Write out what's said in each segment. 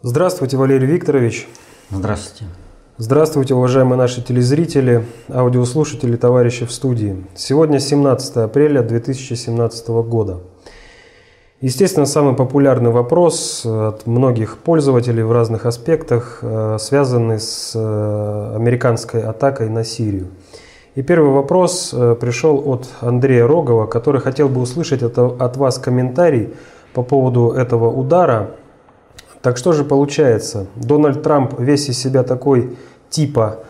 Здравствуйте, Валерий Викторович. Здравствуйте. Здравствуйте, уважаемые наши телезрители, аудиослушатели, товарищи в студии. Сегодня 17 апреля 2017 года. Естественно, самый популярный вопрос от многих пользователей в разных аспектах, э, связанный с э, американской атакой на Сирию. И первый вопрос э, пришел от Андрея Рогова, который хотел бы услышать от вас комментарий по поводу этого удара так что же получается? Дональд Трамп весь из себя такой типа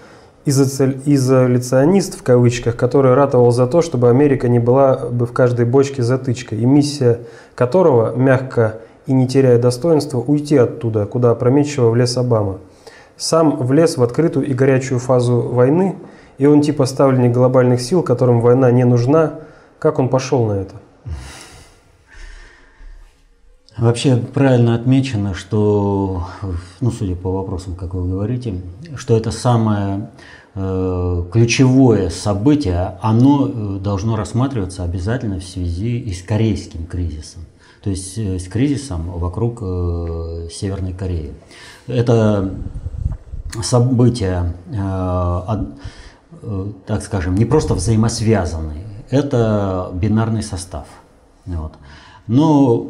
изоляционист в кавычках, который ратовал за то, чтобы Америка не была бы в каждой бочке затычкой, и миссия которого, мягко и не теряя достоинства, уйти оттуда, куда опрометчиво влез Обама. Сам влез в открытую и горячую фазу войны, и он типа ставленник глобальных сил, которым война не нужна. Как он пошел на это? Вообще правильно отмечено, что, ну, судя по вопросам, как вы говорите, что это самое э, ключевое событие, оно э, должно рассматриваться обязательно в связи и с корейским кризисом, то есть э, с кризисом вокруг э, Северной Кореи. Это события, э, э, так скажем, не просто взаимосвязанные, это бинарный состав. Вот. Но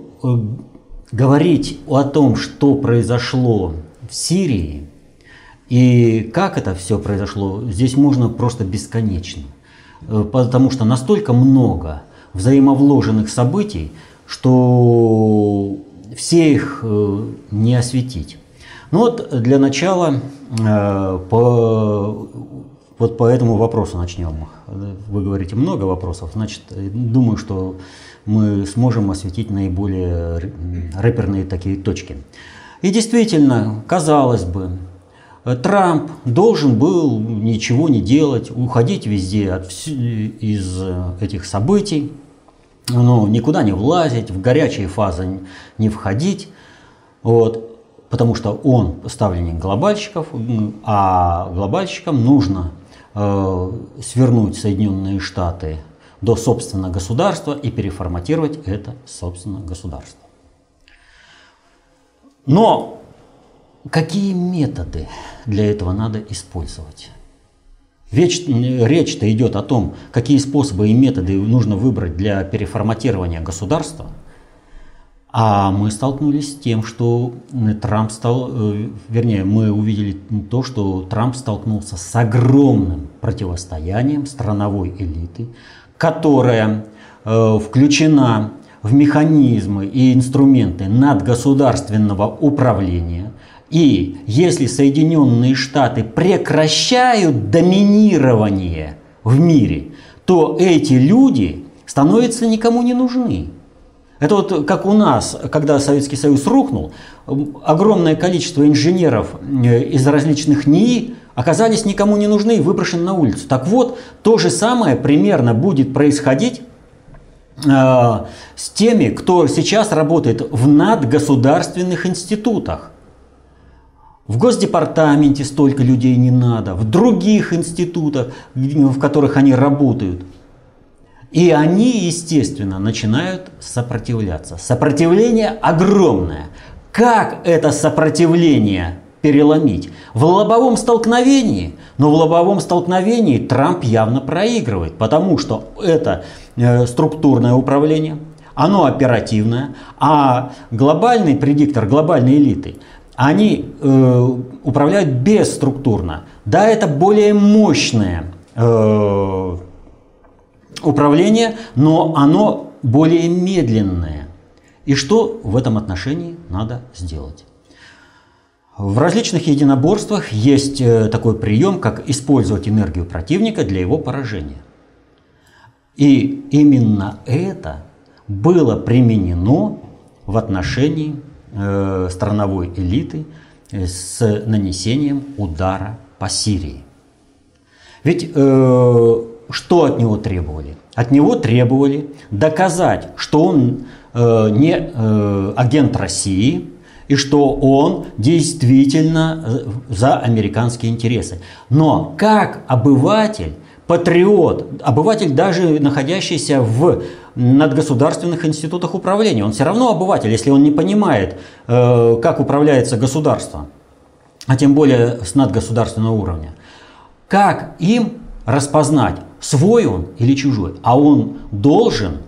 говорить о том, что произошло в Сирии и как это все произошло, здесь можно просто бесконечно. Э, потому что настолько много взаимовложенных событий, что все их э, не осветить. Ну вот для начала э, по, вот по этому вопросу начнем. Вы говорите много вопросов, значит, думаю, что мы сможем осветить наиболее рэперные такие точки. И действительно, казалось бы, Трамп должен был ничего не делать, уходить везде от, из этих событий, ну, никуда не влазить, в горячие фазы не входить, вот, потому что он ставленник глобальщиков, а глобальщикам нужно э, свернуть Соединенные Штаты до собственного государства и переформатировать это собственное государство. Но какие методы для этого надо использовать? Речь-то идет о том, какие способы и методы нужно выбрать для переформатирования государства. А мы столкнулись с тем, что Трамп стал, э, вернее, мы увидели то, что Трамп столкнулся с огромным противостоянием страновой элиты, которая э, включена в механизмы и инструменты надгосударственного управления. И если Соединенные Штаты прекращают доминирование в мире, то эти люди становятся никому не нужны. Это вот как у нас, когда Советский Союз рухнул, огромное количество инженеров э, из различных НИИ оказались никому не нужны и выброшены на улицу. Так вот, то же самое примерно будет происходить э, с теми, кто сейчас работает в надгосударственных институтах. В Госдепартаменте столько людей не надо, в других институтах, в которых они работают. И они, естественно, начинают сопротивляться. Сопротивление огромное. Как это сопротивление переломить. В лобовом столкновении, но в лобовом столкновении Трамп явно проигрывает, потому что это э, структурное управление, оно оперативное, а глобальный предиктор глобальной элиты, они э, управляют бесструктурно. Да, это более мощное э, управление, но оно более медленное. И что в этом отношении надо сделать? В различных единоборствах есть э, такой прием, как использовать энергию противника для его поражения. И именно это было применено в отношении э, страновой элиты э, с нанесением удара по Сирии. Ведь э, что от него требовали? От него требовали доказать, что он э, не э, агент России, и что он действительно э, за американские интересы. Но как обыватель патриот, обыватель, даже находящийся в надгосударственных институтах управления. Он все равно обыватель, если он не понимает, э, как управляется государство, а тем более с надгосударственного уровня. Как им распознать, свой он или чужой? А он должен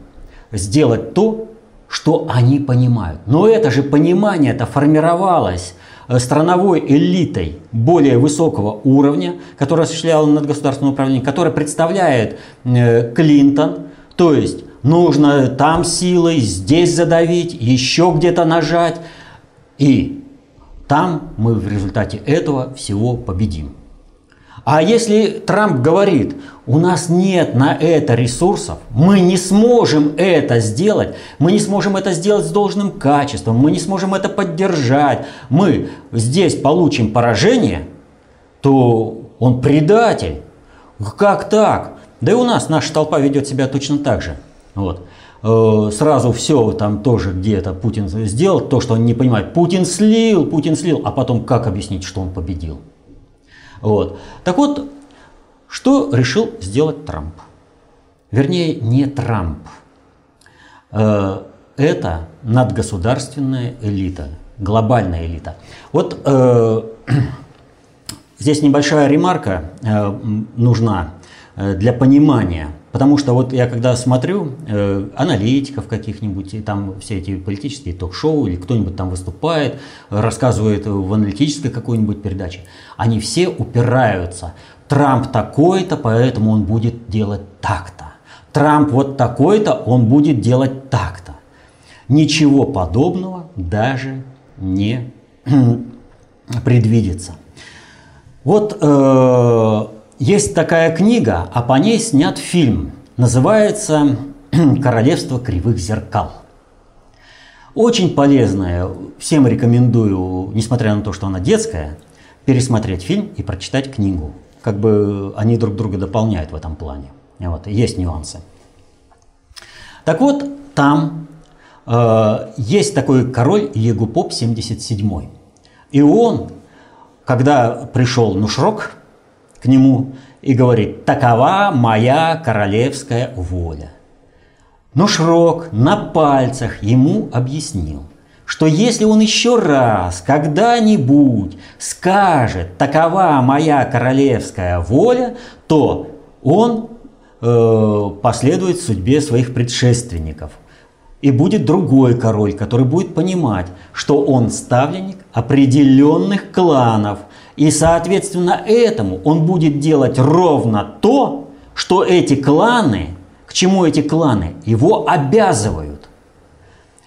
сделать то, что они понимают. Но это же понимание это формировалось э, страновой элитой более высокого уровня, которая осуществляла надгосударственное управление, которая представляет э, Клинтон, то есть нужно там силой, здесь задавить, еще где-то нажать, и там мы в результате этого всего победим. А если Трамп говорит, у нас нет на это ресурсов, мы не сможем это сделать, мы не сможем это сделать с должным качеством, мы не сможем это поддержать, мы здесь получим поражение, то он предатель. Как так? Да и у нас наша толпа ведет себя точно так же. Вот. Э, сразу все там тоже где-то Путин сделал, то, что он не понимает. Путин слил, Путин слил, а потом как объяснить, что он победил? Вот. Так вот, что решил сделать Трамп? Вернее, не Трамп. Э, это надгосударственная элита, глобальная элита. Вот э, здесь небольшая ремарка э, нужна э, для понимания Потому что вот я когда смотрю э, аналитиков каких-нибудь, и там все эти политические ток-шоу, или кто-нибудь там выступает, рассказывает в аналитической какой-нибудь передаче, они все упираются. Трамп такой-то, поэтому он будет делать так-то. Трамп вот такой-то, он будет делать так-то. Ничего подобного даже не предвидится. Вот э, есть такая книга, а по ней снят фильм. Называется «Королевство кривых зеркал». Очень полезная, всем рекомендую, несмотря на то, что она детская, пересмотреть фильм и прочитать книгу. Как бы они друг друга дополняют в этом плане. Вот, есть нюансы. Так вот, там э, есть такой король Егупоп 77. И он, когда пришел Нушрок, к нему и говорит, такова моя королевская воля. Но Шрок на пальцах ему объяснил, что если он еще раз когда-нибудь скажет «такова моя королевская воля», то он э, последует судьбе своих предшественников. И будет другой король, который будет понимать, что он ставленник определенных кланов – и соответственно этому он будет делать ровно то, что эти кланы, к чему эти кланы, его обязывают.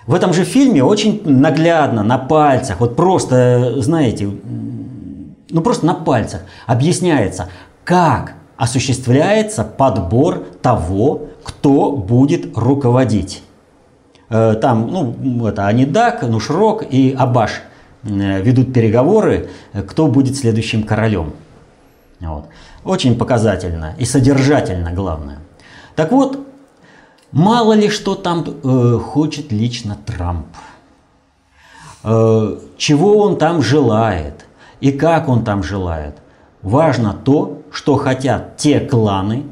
В этом же фильме очень наглядно, на пальцах, вот просто, знаете, ну просто на пальцах объясняется, как осуществляется подбор того, кто будет руководить. Э, там, ну, это Анидак, Нушрок и Абаш – Э, ведут переговоры, кто будет следующим королем. Вот. Очень показательно и содержательно, главное. Так вот, мало ли что там э, хочет лично Трамп. Э, чего он там желает и как он там желает. Важно то, что хотят те кланы,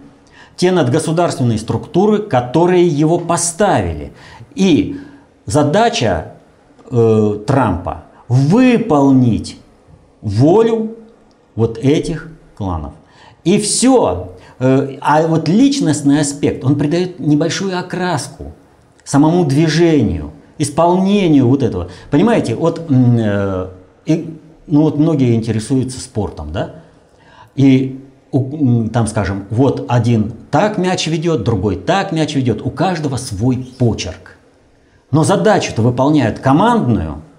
те надгосударственные структуры, которые его поставили. И задача э, Трампа выполнить волю вот этих кланов. И все. Э, а вот личностный аспект, он придает небольшую окраску самому движению, исполнению вот этого. Понимаете, вот, э, ну вот многие интересуются спортом, да? И там, скажем, вот один так мяч ведет, другой так мяч ведет. У каждого свой почерк. Но задачу-то выполняют командную –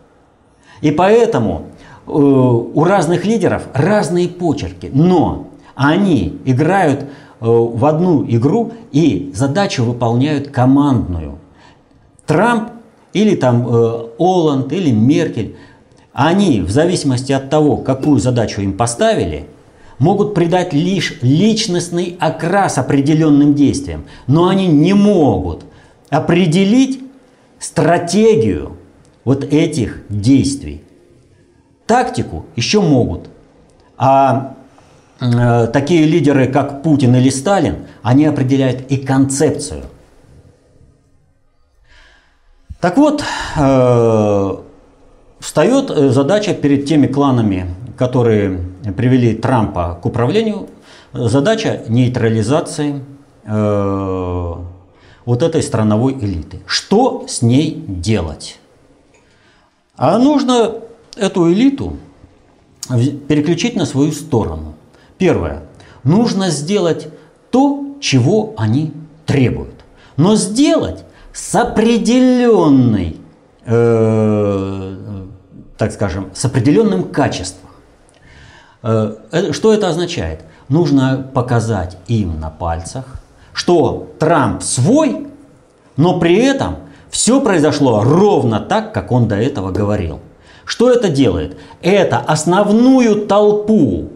и поэтому э, у разных лидеров разные почерки, но они играют э, в одну игру и задачу выполняют командную. Трамп или там э, Оланд или Меркель, они в зависимости от того, какую задачу им поставили, могут придать лишь личностный окрас определенным действиям, но они не могут определить стратегию вот этих действий. Тактику еще могут, а такие лидеры, как Путин или Сталин, они определяют и концепцию. Так вот, э, встает э, задача перед теми кланами, которые привели Трампа к управлению, задача нейтрализации э, вот этой страновой элиты. Что с ней делать? А нужно эту элиту переключить на свою сторону. Первое. Нужно сделать то, чего они требуют. Но сделать с определенной, э, так скажем, с определенным качеством. Э, э, что это означает? Нужно показать им на пальцах, что Трамп свой, но при этом все произошло ровно так, как он до этого говорил. Что это делает? Это основную толпу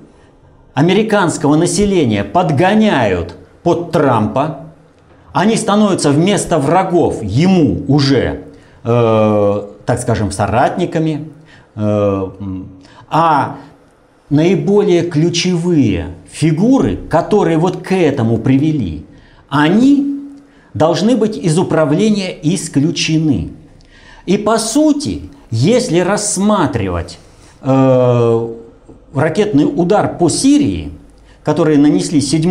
американского населения подгоняют под Трампа. Они становятся вместо врагов ему уже, э, так скажем, соратниками. Э, а наиболее ключевые фигуры, которые вот к этому привели, они должны быть из управления исключены. И по сути, если рассматривать э, ракетный удар по Сирии, который нанесли 7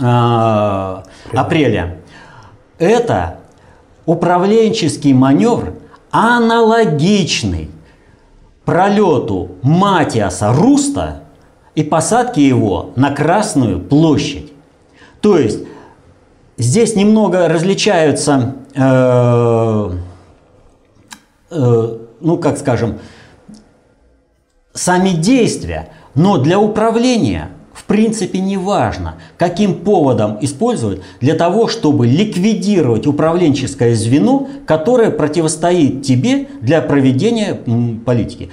э, апреля, это управленческий маневр аналогичный пролету Матиаса Руста и посадке его на Красную площадь. То есть здесь немного различаются, э, э, ну как скажем, сами действия, но для управления в принципе не важно, каким поводом использовать для того, чтобы ликвидировать управленческое звено, которое противостоит тебе для проведения политики.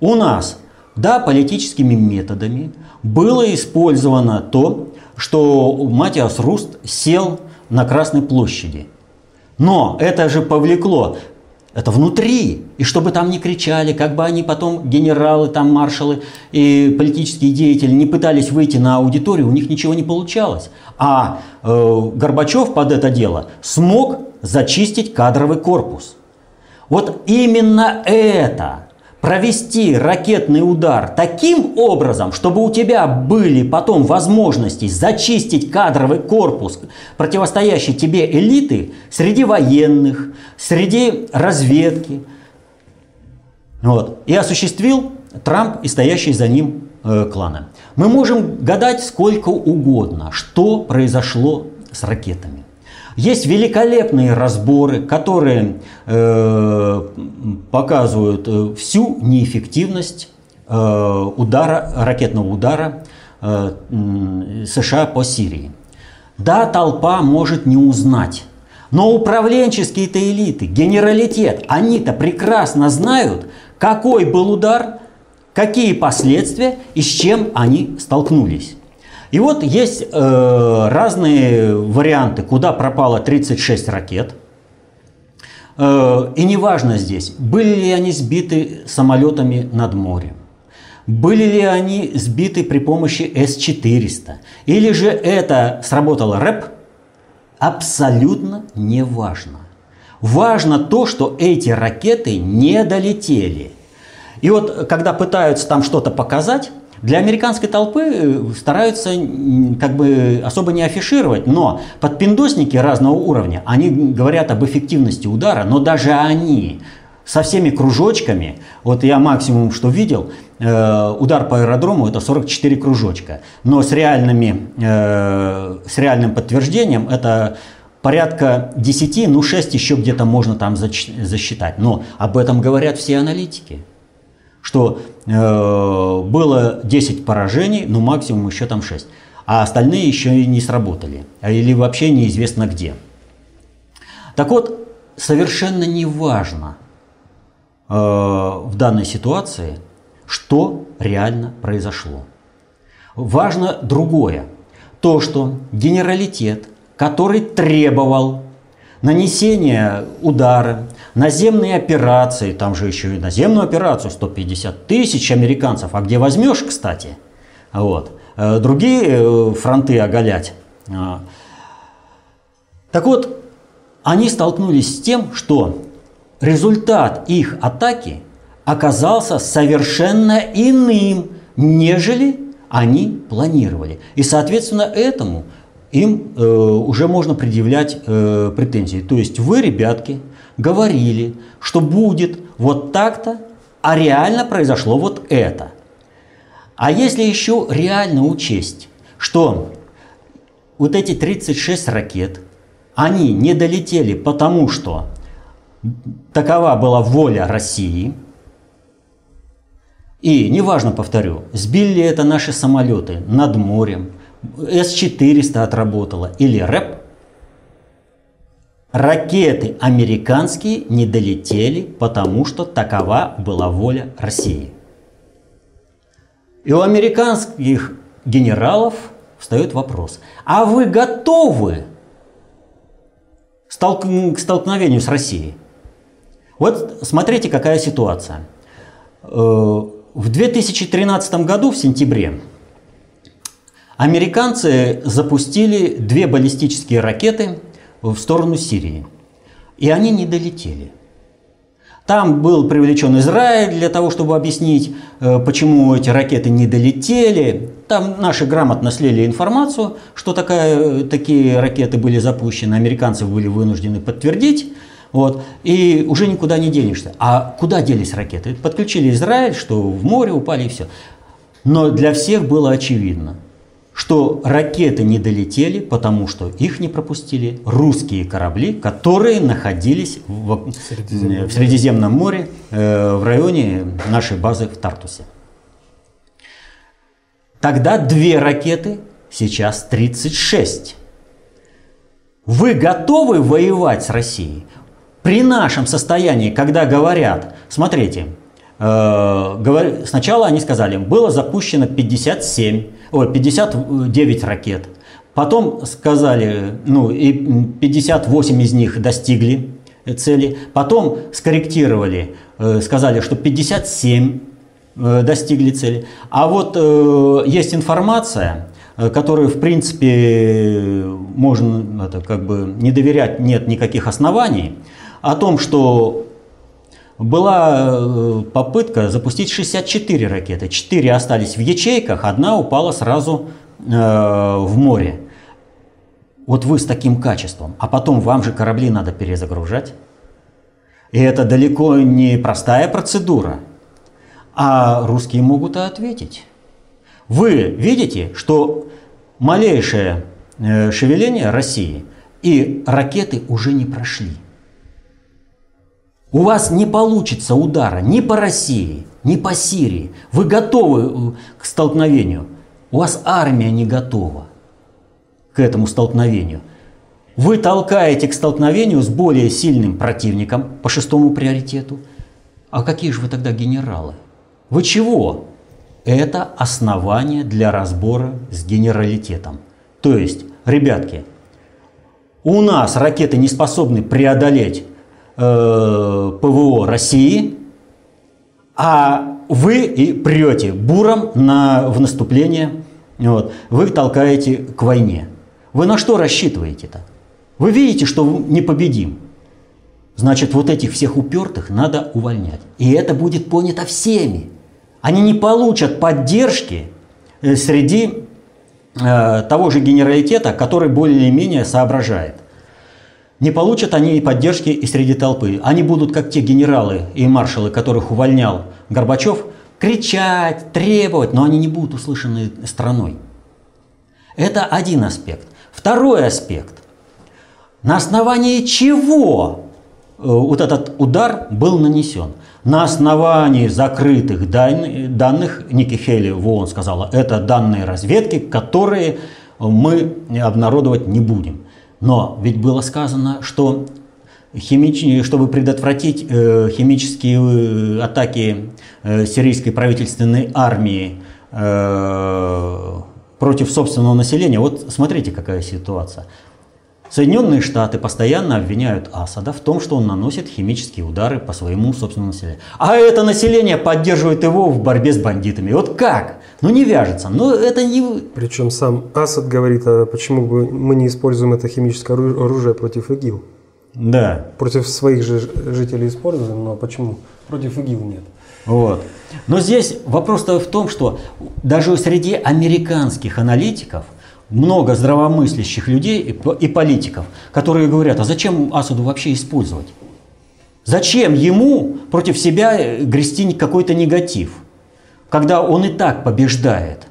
У нас, да, политическими методами было использовано то, что Матиас Руст сел на Красной площади. Но это же повлекло это внутри. И чтобы там не кричали, как бы они потом, генералы, там, маршалы и политические деятели не пытались выйти на аудиторию, у них ничего не получалось. А э, Горбачев под это дело смог зачистить кадровый корпус. Вот именно это провести ракетный удар таким образом, чтобы у тебя были потом возможности зачистить кадровый корпус, противостоящий тебе элиты среди военных, среди разведки. Вот. И осуществил Трамп и стоящий за ним э, кланы. Мы можем гадать сколько угодно, что произошло с ракетами. Есть великолепные разборы, которые э, показывают э, всю неэффективность э, удара, ракетного удара э, США по Сирии. Да, толпа может не узнать, но управленческие-то элиты, генералитет, они-то прекрасно знают, какой был удар, какие последствия и с чем они столкнулись. И вот есть э, разные варианты, куда пропало 36 ракет. Э, и неважно здесь, были ли они сбиты самолетами над морем, были ли они сбиты при помощи С-400, или же это сработало РЭП, абсолютно не важно. Важно то, что эти ракеты не долетели. И вот когда пытаются там что-то показать, для американской толпы э, стараются как бы особо не афишировать, но подпиндосники разного уровня, они говорят об эффективности удара, но даже они со всеми кружочками, вот я максимум что видел, э, удар по аэродрому это 44 кружочка, но с, реальными, э, с реальным подтверждением это порядка 10, ну 6 еще где-то можно там засчитать. Но об этом говорят все аналитики что э, было 10 поражений, но максимум еще там 6. А остальные еще и не сработали. А или вообще неизвестно где. Так вот, совершенно не важно э, в данной ситуации, что реально произошло. Важно другое. То, что генералитет, который требовал нанесения удара, наземные операции, там же еще и наземную операцию 150 тысяч американцев, а где возьмешь, кстати, вот, э, другие фронты оголять. А. Так вот, они столкнулись с тем, что результат их атаки оказался совершенно иным, нежели они планировали. И, соответственно, этому им э, уже можно предъявлять э, претензии. То есть вы, ребятки, говорили, что будет вот так-то, а реально произошло вот это. А если еще реально учесть, что вот эти 36 ракет, они не долетели потому, что такова была воля России. И неважно, повторю, сбили это наши самолеты над морем, С-400 отработала или РЭП, ракеты американские не долетели, потому что такова была воля России. И у американских генералов встает вопрос, а вы готовы к столкновению с Россией? Вот смотрите, какая ситуация. Э, в 2013 году, в сентябре, американцы запустили две баллистические ракеты в сторону Сирии. И они не долетели. Там был привлечен Израиль для того, чтобы объяснить, э, почему эти ракеты не долетели. Там наши грамотно слили информацию, что такая, такие ракеты были запущены. Американцы были вынуждены подтвердить. Вот, и уже никуда не денешься. А куда делись ракеты? Подключили Израиль, что в море упали и все. Но для всех было очевидно, что ракеты не долетели, потому что их не пропустили русские корабли, которые находились в, Средиземном, в Средиземном море э, в районе нашей базы в Тартусе. Тогда две ракеты, сейчас 36. Вы готовы воевать с Россией? При нашем состоянии, когда говорят, смотрите, э, сначала они сказали, было запущено 57 ой, 59 ракет. Потом сказали, ну и 58 из них достигли цели. Потом скорректировали, э, сказали, что 57 э, достигли цели. А вот э, есть информация, которую, в принципе, можно это, как бы не доверять, нет никаких оснований, о том, что была э, попытка запустить 64 ракеты. 4 остались в ячейках, одна упала сразу э, в море. Вот вы с таким качеством, а потом вам же корабли надо перезагружать. И это далеко не простая процедура. А русские могут ответить. Вы видите, что малейшее э, шевеление России и ракеты уже не прошли. У вас не получится удара ни по России, ни по Сирии. Вы готовы э, к столкновению. У вас армия не готова к этому столкновению. Вы толкаете к столкновению с более сильным противником по шестому приоритету. А какие же вы тогда генералы? Вы чего? Это основание для разбора с генералитетом. То есть, ребятки, у нас ракеты не способны преодолеть Э, ПВО России, а вы и прете буром на, в наступление, вот, вы толкаете к войне. Вы на что рассчитываете-то? Вы видите, что не победим. Значит, вот этих всех упертых надо увольнять. И это будет понято всеми. Они не получат поддержки э, среди э, того же генералитета, который более-менее соображает. Не получат они и поддержки и среди толпы. Они будут, как те генералы и маршалы, которых увольнял Горбачев, кричать, требовать, но они не будут услышаны страной. Это один аспект. Второй аспект. На основании чего э, вот этот удар был нанесен? На основании закрытых данных, Ники Хейли в ООН сказала, это данные разведки, которые мы обнародовать не будем. Но ведь было сказано, что химич... чтобы предотвратить э, химические э, атаки э, сирийской правительственной армии э, против собственного населения, вот смотрите, какая ситуация. Соединенные Штаты постоянно обвиняют Асада в том, что он наносит химические удары по своему собственному населению. А это население поддерживает его в борьбе с бандитами. Вот как? Ну не вяжется. Но это не... Причем сам Асад говорит, а почему бы мы не используем это химическое оружие против ИГИЛ? Да. Против своих же жителей используем, но почему против ИГИЛ нет? Вот. Но здесь вопрос-то в том, что даже среди американских аналитиков много здравомыслящих людей и политиков, которые говорят, а зачем Асаду вообще использовать? Зачем ему против себя э, грести какой-то негатив, когда он и так побеждает?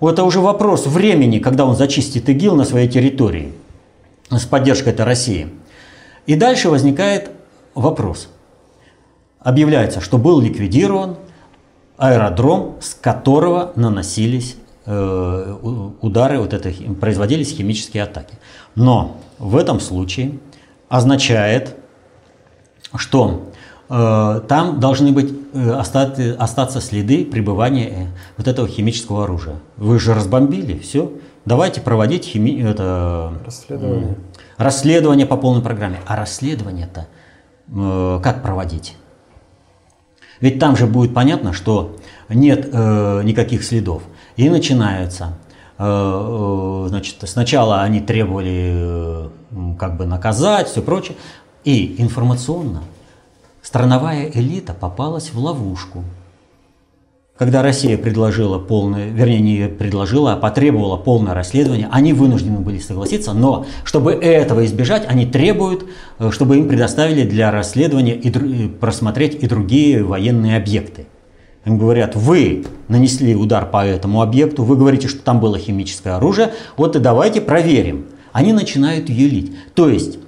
Это уже вопрос времени, когда он зачистит ИГИЛ на своей территории с поддержкой этой России. И дальше возникает вопрос. Объявляется, что был ликвидирован аэродром, с которого наносились удары, вот это, производились химические атаки. Но в этом случае означает, что э, там должны быть э, остаться, остаться следы пребывания э, вот этого химического оружия. Вы же разбомбили, все, давайте проводить хими... это, расследование. расследование по полной программе. А расследование-то э, как проводить? Ведь там же будет понятно, что нет э, никаких следов. И начинается. Э, э, значит, сначала они требовали э, как бы наказать, все прочее. И информационно страновая элита попалась в ловушку. Когда Россия предложила полное, вернее не предложила, а потребовала полное расследование, они вынуждены были согласиться, но чтобы этого избежать, они требуют, чтобы им предоставили для расследования и просмотреть и другие военные объекты. Им говорят, вы нанесли удар по этому объекту, вы говорите, что там было химическое оружие, вот и давайте проверим. Они начинают юлить. То есть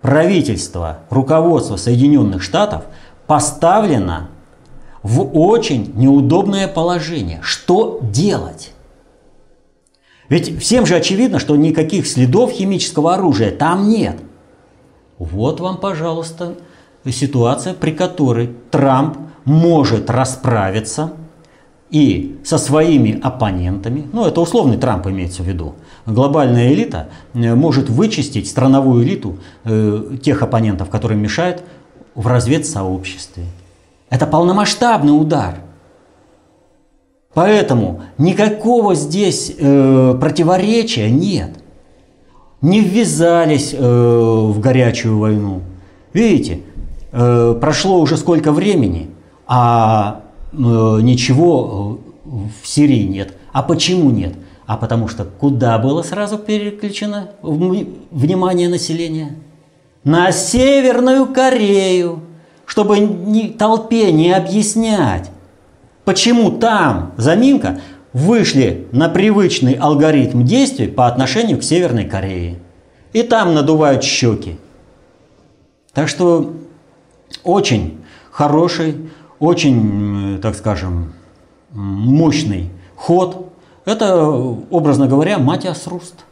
правительство, руководство Соединенных Штатов поставлено в очень неудобное положение. Что делать? Ведь всем же очевидно, что никаких следов химического оружия там нет. Вот вам, пожалуйста, ситуация, при которой Трамп может расправиться и со своими оппонентами, ну это условный Трамп имеется в виду, глобальная элита э, может вычистить страновую элиту э, тех оппонентов, которые мешают в разведсообществе. Это полномасштабный удар. Поэтому никакого здесь э, противоречия нет. Не ввязались э, в горячую войну. Видите, э, прошло уже сколько времени – а э, ничего э, в Сирии нет. А почему нет? А потому что куда было сразу переключено внимание населения? На Северную Корею, чтобы ни, толпе не объяснять, почему там заминка вышли на привычный алгоритм действий по отношению к Северной Корее. И там надувают щеки. Так что очень хороший очень, так скажем, мощный ход. Это, образно говоря, Матиас Руст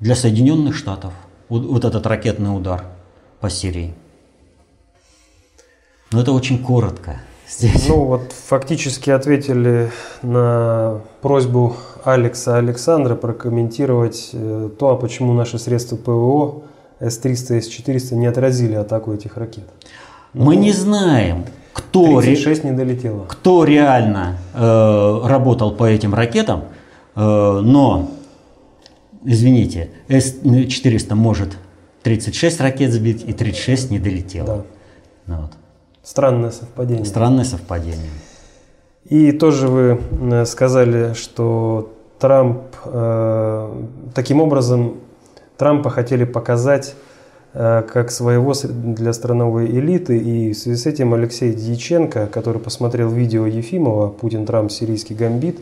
для Соединенных Штатов. Вот этот ракетный удар по Сирии. Но это очень коротко. Здесь. Ну вот фактически ответили на просьбу Алекса Александра прокомментировать э, то, а почему наши средства ПВО С-300 и С-400 не отразили атаку этих ракет. Мы ну, не знаем, кто, 36 не долетело. кто реально э, работал по этим ракетам, э, но, извините, С-400 может 36 ракет сбить и 36 не долетело. Да. Ну, вот. Странное совпадение. Странное совпадение. И тоже вы э, сказали, что Трамп, э, таким образом, Трампа хотели показать как своего для страновой элиты. И в связи с этим Алексей Дьяченко, который посмотрел видео Ефимова «Путин, Трамп, сирийский гамбит»,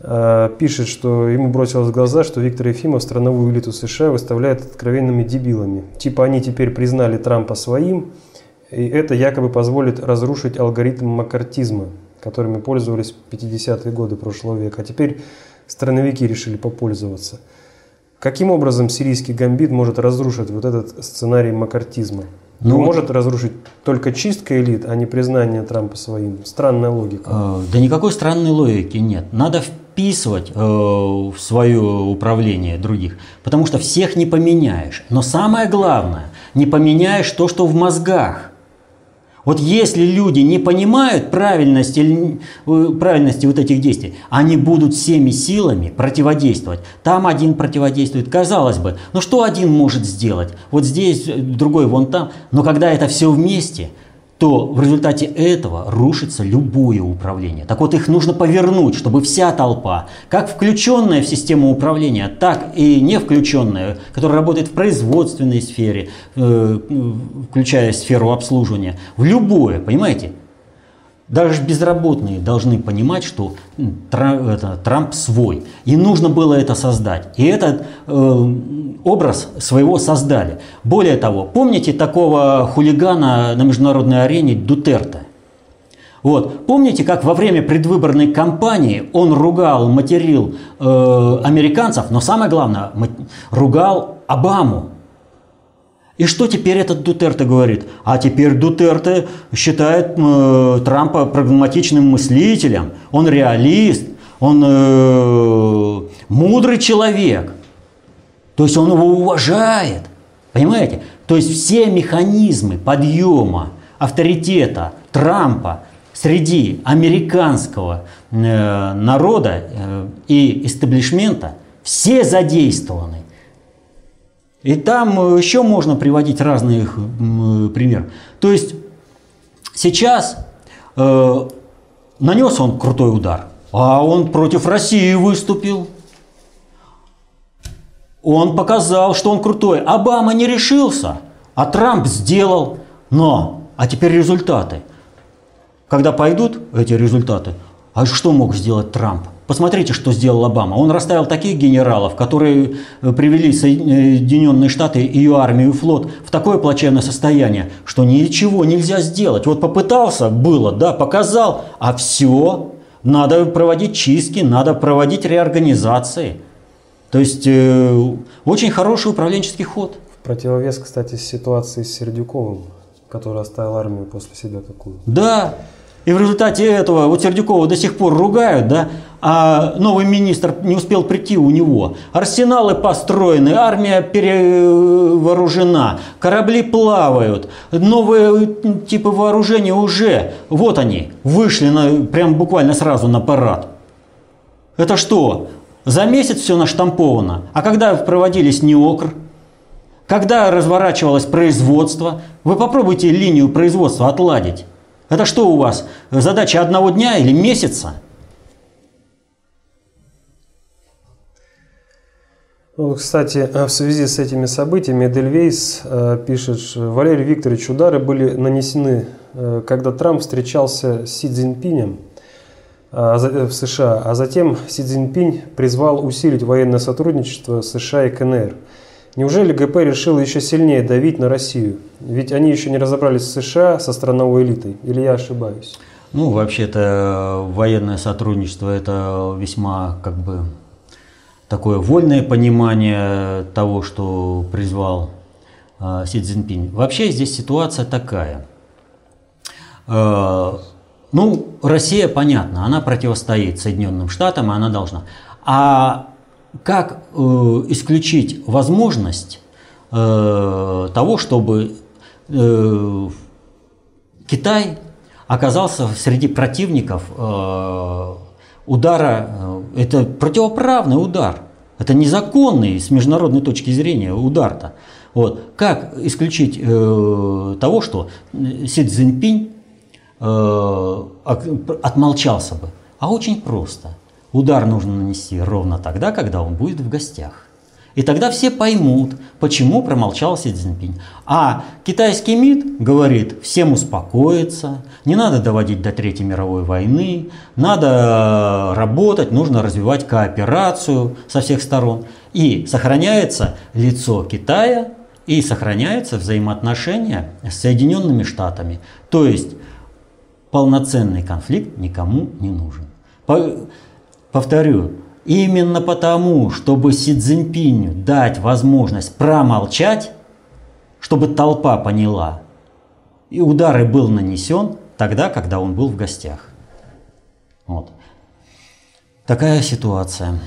э, пишет, что ему бросилось в глаза, что Виктор Ефимов страновую элиту США выставляет откровенными дебилами. Типа они теперь признали Трампа своим, и это якобы позволит разрушить алгоритм макартизма, которыми пользовались в 50-е годы прошлого века. А теперь страновики решили попользоваться – Каким образом сирийский гамбит может разрушить вот этот сценарий макартизма? Ну, Его может разрушить только чистка элит, а не признание Трампа своим. Странная логика. Э, да никакой странной логики нет. Надо вписывать э, в свое управление других, потому что всех не поменяешь. Но самое главное, не поменяешь то, что в мозгах. Вот если люди не понимают правильности, э, правильности вот этих действий, они будут всеми силами противодействовать. Там один противодействует, казалось бы, ну что один может сделать? Вот здесь, э, другой вон там. Но когда это все вместе, то в результате этого рушится любое управление. Так вот их нужно повернуть, чтобы вся толпа, как включенная в систему управления, так и не включенная, которая работает в производственной сфере, э, включая сферу обслуживания, в любое, понимаете, даже безработные должны понимать, что Трамп свой. И нужно было это создать. И этот э, образ своего создали. Более того, помните такого хулигана на международной арене Дутерта? Вот. Помните, как во время предвыборной кампании он ругал, материл э, американцев, но самое главное, ругал Обаму. И что теперь этот Дутерте говорит? А теперь Дутерте считает э, Трампа прагматичным мыслителем, он реалист, он э, мудрый человек. То есть он его уважает. Понимаете? То есть все механизмы подъема авторитета Трампа среди американского э, народа э, и истеблишмента все задействованы. И там э, еще можно приводить разные э, примеры. То есть сейчас э, нанес он крутой удар, а он против России выступил. Он показал, что он крутой. Обама не решился, а Трамп сделал. Но, а теперь результаты. Когда пойдут эти результаты, а что мог сделать Трамп? Посмотрите, что сделал Обама. Он расставил таких генералов, которые э, привели Соединенные Штаты, ее армию и флот в такое плачевное состояние, что ничего нельзя сделать. Вот попытался, было, да, показал, а все, надо проводить чистки, надо проводить реорганизации. То есть э, очень хороший управленческий ход. В противовес, кстати, ситуации с Сердюковым, который оставил армию после себя такую. Да, и в результате этого вот Сердюкова до сих пор ругают, да, а новый министр не успел прийти у него. Арсеналы построены, армия перевооружена, корабли плавают, новые типы вооружения уже, вот они, вышли на, прям буквально сразу на парад. Это что? За месяц все наштамповано. А когда проводились НИОКР, когда разворачивалось производство, вы попробуйте линию производства отладить. Это что у вас? Задача одного дня или месяца? Ну, кстати, в связи с этими событиями Эдельвейс э, пишет, что Валерий Викторович, удары были нанесены, э, когда Трамп встречался с Си Цзиньпинем э, в США, а затем Си Цзиньпинь призвал усилить военное сотрудничество США и КНР – Неужели ГП решил еще сильнее давить на Россию? Ведь они еще не разобрались с США со страновой элитой. Или я ошибаюсь? Ну, вообще-то военное сотрудничество – это весьма как бы такое вольное понимание того, что призвал э, Си Цзиньпинь. Вообще здесь ситуация такая. Э, ну, Россия, понятно, она противостоит Соединенным Штатам, и она должна. А как э, исключить возможность э, того, чтобы э, Китай оказался среди противников удара, это противоправный удар, это незаконный с международной точки зрения удар-то. Вот. Как исключить э, того, что Си Цзиньпинь э, отмолчался бы? А очень просто. Удар нужно нанести ровно тогда, когда он будет в гостях. И тогда все поймут, почему промолчал Си Цзиньпинь. А китайский МИД говорит, всем успокоиться, не надо доводить до Третьей мировой войны, надо работать, нужно развивать кооперацию со всех сторон. И сохраняется лицо Китая и сохраняются взаимоотношения с Соединенными Штатами. То есть полноценный конфликт никому не нужен. Повторю, именно потому, чтобы Си Цзиньпиню дать возможность промолчать, чтобы толпа поняла, и удар и был нанесен тогда, когда он был в гостях. Вот. Такая ситуация.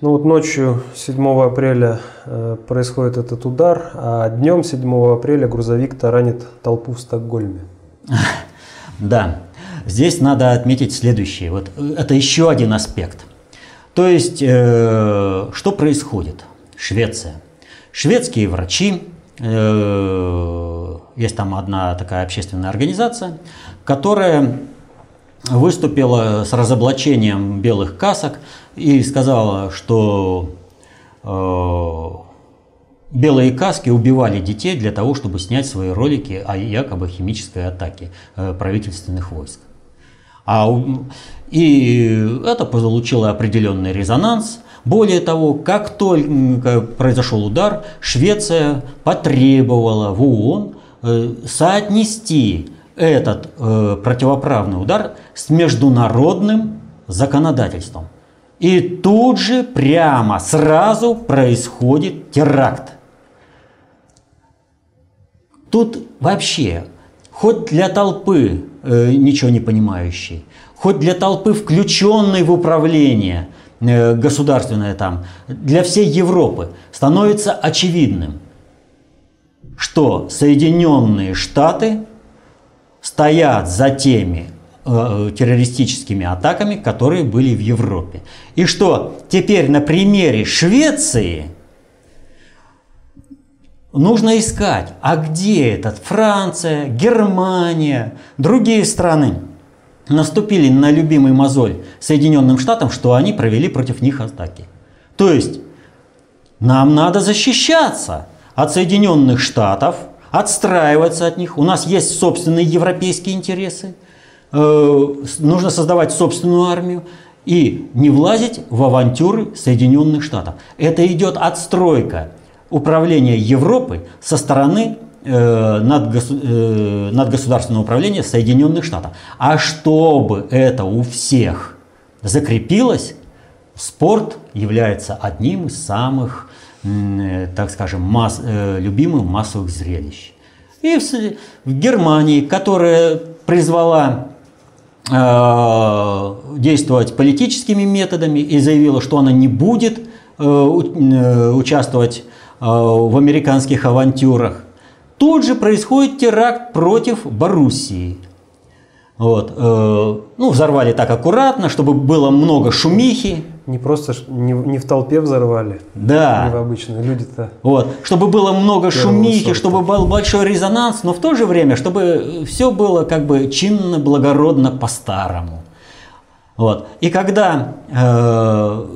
Ну вот ночью 7 апреля э, происходит этот удар, а днем 7 апреля грузовик таранит толпу в Стокгольме. Да, здесь надо отметить следующее. Вот э, это еще один аспект. То есть, э, что происходит? Швеция. Шведские врачи, э, есть там одна такая общественная организация, которая выступила с разоблачением белых касок и сказала, что э, белые каски убивали детей для того, чтобы снять свои ролики о якобы химической атаке э, правительственных войск. А, и это получило определенный резонанс. Более того, как только произошел удар, Швеция потребовала в ООН э, соотнести этот э, противоправный удар с международным законодательством. И тут же прямо сразу происходит теракт. Тут вообще, хоть для толпы э, ничего не понимающей, хоть для толпы, включенной в управление э, государственное там, для всей Европы становится очевидным, что Соединенные Штаты стоят за теми э, террористическими атаками, которые были в Европе. И что теперь на примере Швеции нужно искать, а где этот Франция, Германия, другие страны наступили на любимый мозоль Соединенным Штатам, что они провели против них атаки. То есть нам надо защищаться от Соединенных Штатов, отстраиваться от них. У нас есть собственные европейские интересы. Э, нужно создавать собственную армию и не влазить в авантюры Соединенных Штатов. Это идет отстройка управления Европы со стороны э, э, над государственного управления Соединенных Штатов. А чтобы это у всех закрепилось, спорт является одним из самых, э, так скажем, масс, любимых массовых зрелищ. И в, Германии, которая призвала действовать политическими методами и заявила, что она не будет участвовать в американских авантюрах. Тут же происходит теракт против Боруссии. Вот, э, ну, взорвали так аккуратно, чтобы было много шумихи. Не просто не, не в толпе взорвали, да. не в обычные люди-то. Вот, чтобы было много шумихи, сорта. чтобы был большой резонанс, но в то же время, чтобы все было как бы чинно, благородно по-старому. Вот. И когда э,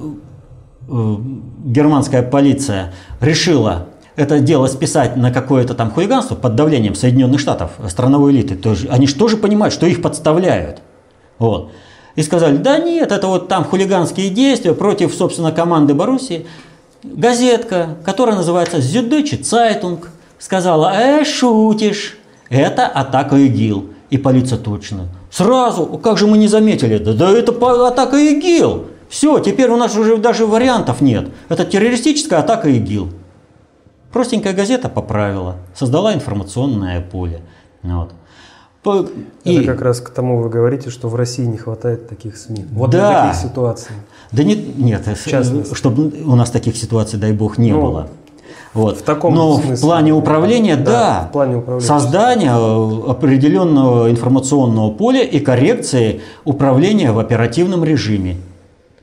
Э, германская полиция решила это дело списать на какое-то там хулиганство под давлением Соединенных Штатов, страновой элиты, тоже, они же тоже понимают, что их подставляют. Вот. И сказали, да нет, это вот там хулиганские действия против, собственно, команды Боруссии. Газетка, которая называется «Süddeutsche Zeitung», сказала, э, шутишь, это атака ИГИЛ. И полиция точно. Сразу, как же мы не заметили, да, да это атака ИГИЛ. Все, теперь у нас уже даже вариантов нет. Это террористическая атака ИГИЛ. Простенькая газета поправила, создала информационное поле. Вот. По... Это как раз к тому вы говорите, что в России не хватает таких СМИ. Вот да. для таких ситуаций. Да нет, нет, в чтобы у нас таких ситуаций, дай бог, не ну, было. Вот. В таком Но смысле, в плане управления, да, да в плане управления. создание определенного информационного поля и коррекции управления в оперативном режиме.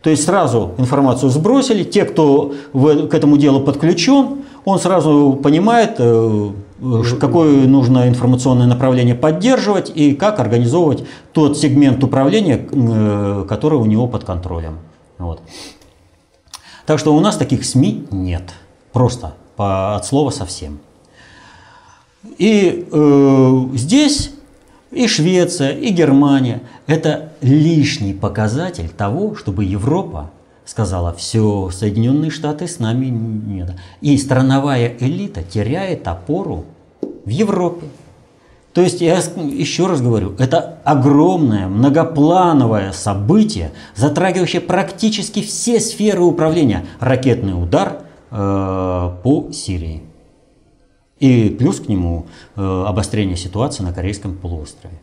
То есть сразу информацию сбросили, те, кто в, к этому делу подключен, он сразу понимает, э, какое нужно информационное направление поддерживать и как организовывать тот сегмент управления, э, который у него под контролем. Вот. Так что у нас таких СМИ нет. Просто по, от слова совсем. И э, здесь и Швеция, и Германия – это лишний показатель того, чтобы Европа сказала, все, Соединенные Штаты с нами нет. И страновая элита теряет опору в Европе. То есть, я еще раз говорю, это огромное, многоплановое событие, затрагивающее практически все сферы управления. Ракетный удар э, по Сирии. И плюс к нему э, обострение ситуации на Корейском полуострове.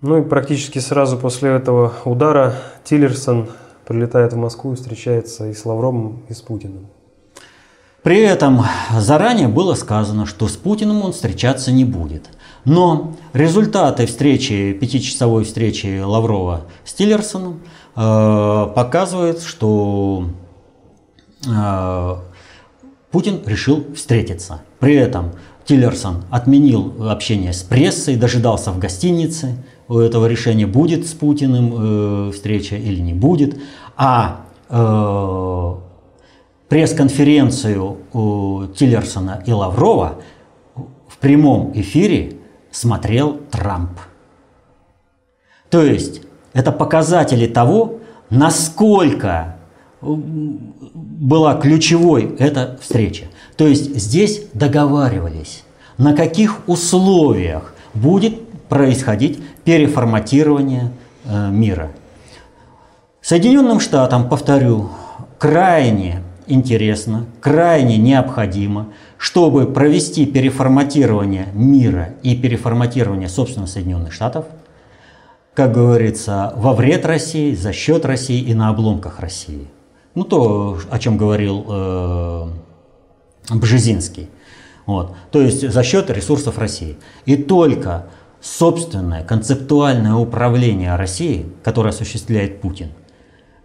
Ну и практически сразу после этого удара Тиллерсон прилетает в Москву и встречается и с Лавровым, и с Путиным. При этом заранее было сказано, что с Путиным он встречаться не будет. Но результаты встречи, пятичасовой встречи Лаврова с Тиллерсоном э, показывают, что э, Путин решил встретиться. При этом Тиллерсон отменил общение с прессой, дожидался в гостинице у этого решения, будет с Путиным э, встреча или не будет. А э, пресс-конференцию у Тиллерсона и Лаврова в прямом эфире смотрел Трамп. То есть это показатели того, насколько была ключевой эта встреча. То есть здесь договаривались, на каких условиях будет происходить переформатирование э, мира. Соединенным Штатам, повторю, крайне интересно, крайне необходимо, чтобы провести переформатирование мира и переформатирование, собственно, Соединенных Штатов, как говорится, во вред России, за счет России и на обломках России. Ну, то, о чем говорил э, Бжезинский. Вот. То есть за счет ресурсов России. И только собственное концептуальное управление Россией, которое осуществляет Путин,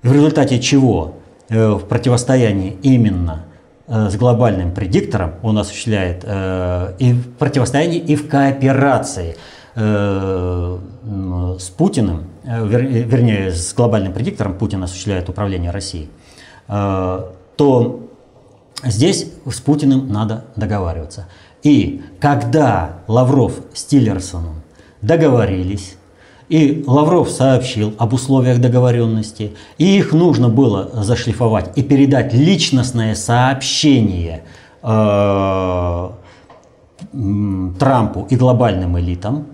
в результате чего э, в противостоянии именно э, с глобальным предиктором он осуществляет э, и в противостоянии, и в кооперации с Путиным, вернее, с глобальным предиктором Путин осуществляет управление Россией, то здесь с Путиным надо договариваться. И когда Лавров с Тиллерсоном договорились, и Лавров сообщил об условиях договоренности, и их нужно было зашлифовать и передать личностное сообщение э, Трампу и глобальным элитам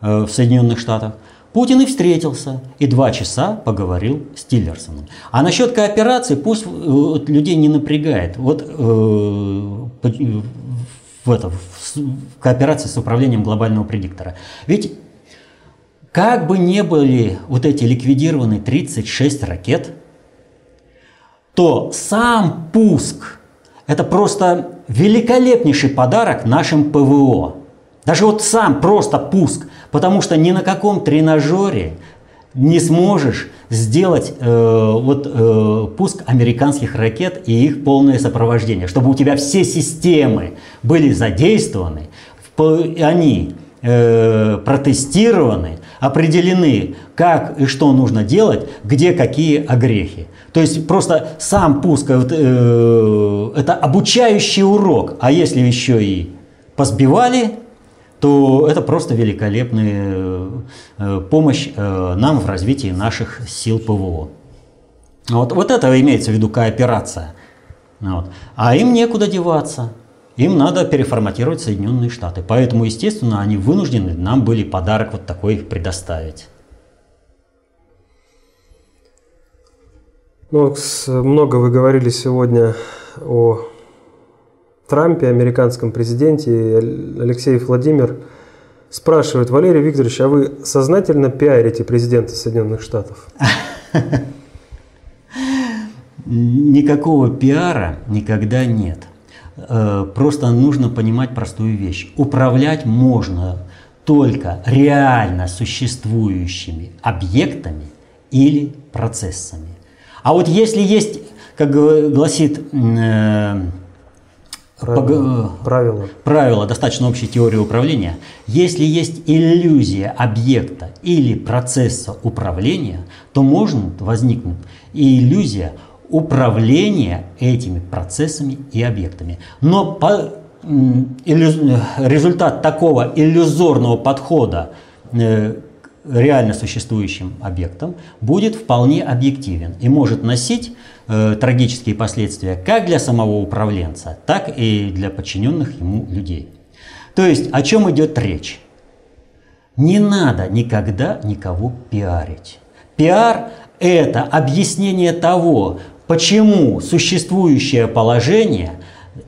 э, в Соединенных Штатах, Путин и встретился, и два часа поговорил с Тиллерсоном. А насчет кооперации пусть э, вот, людей не напрягает. Вот э, в, это, в кооперации с управлением глобального предиктора. Ведь как бы не были вот эти ликвидированы 36 ракет, то сам пуск – это просто великолепнейший подарок нашим ПВО. Даже вот сам просто пуск, потому что ни на каком тренажере не сможешь сделать э, вот, э, пуск американских ракет и их полное сопровождение, чтобы у тебя все системы были задействованы, они э, протестированы, определены, как и что нужно делать, где какие огрехи. То есть просто сам пуск вот, э, это обучающий урок, а если еще и позбивали то это просто великолепная э, помощь э, нам в развитии наших сил ПВО. Вот, вот это имеется в виду кооперация. Вот. А им некуда деваться. Им надо переформатировать Соединенные Штаты. Поэтому, естественно, они вынуждены нам были подарок вот такой предоставить. Ну, много вы говорили сегодня о Трампе, американском президенте, Алексей Владимир спрашивает, Валерий Викторович, а вы сознательно пиарите президента Соединенных Штатов? Никакого пиара никогда нет. Э, просто нужно понимать простую вещь. Управлять можно только реально существующими объектами или процессами. А вот если есть, как гласит Правило. Правило. Правило достаточно общей теории управления. Если есть иллюзия объекта или процесса управления, то может возникнуть и иллюзия управления этими процессами и объектами. Но по, результат такого иллюзорного подхода э, реально существующим объектом будет вполне объективен и может носить э, трагические последствия как для самого управленца, так и для подчиненных ему людей. То есть о чем идет речь? Не надо никогда никого пиарить. Пиар – это объяснение того, почему существующее положение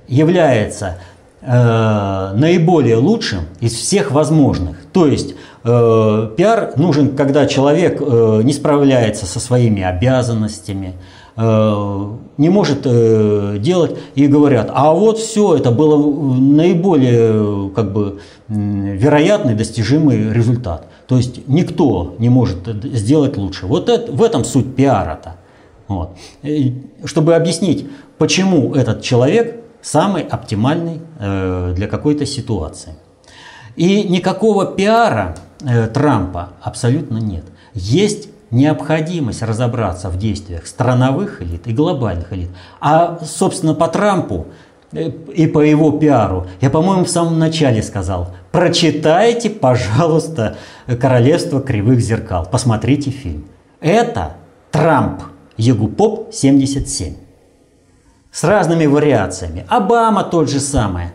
является э, наиболее лучшим из всех возможных. То есть э, пиар нужен, когда человек э, не справляется со своими обязанностями, э, не может э, делать и говорят, а вот все, это было наиболее как бы вероятный достижимый результат. То есть никто не может сделать лучше. Вот это, в этом суть пиара-то. Вот. Чтобы объяснить, почему этот человек самый оптимальный э, для какой-то ситуации. И никакого пиара э, Трампа абсолютно нет. Есть необходимость разобраться в действиях страновых элит и глобальных элит. А, собственно, по Трампу э, и по его пиару, я, по-моему, в самом начале сказал, прочитайте, пожалуйста, «Королевство кривых зеркал», посмотрите фильм. Это Трамп, Егупоп 77 с разными вариациями. Обама тот же самый.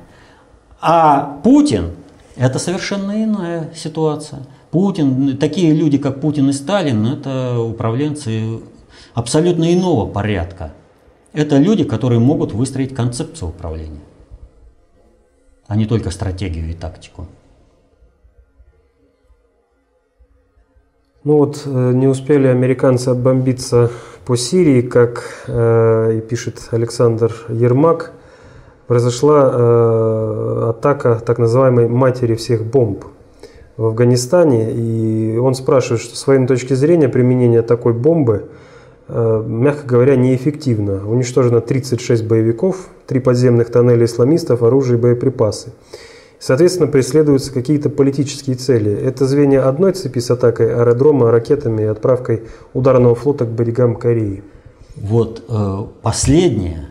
А Путин – это совершенно иная ситуация. Путин, такие люди, как Путин и Сталин, это управленцы абсолютно иного порядка. Это люди, которые могут выстроить концепцию управления, а не только стратегию и тактику. Ну вот э, не успели американцы отбомбиться по Сирии, как э, и пишет Александр Ермак, произошла э, атака так называемой матери всех бомб в Афганистане. И он спрашивает, что с военной точки зрения применение такой бомбы, э, мягко говоря, неэффективно. Уничтожено 36 боевиков, три подземных тоннеля исламистов, оружие и боеприпасы. Соответственно, преследуются какие-то политические цели. Это звенья одной цепи с атакой аэродрома, ракетами и отправкой ударного флота к берегам Кореи. Вот э, последнее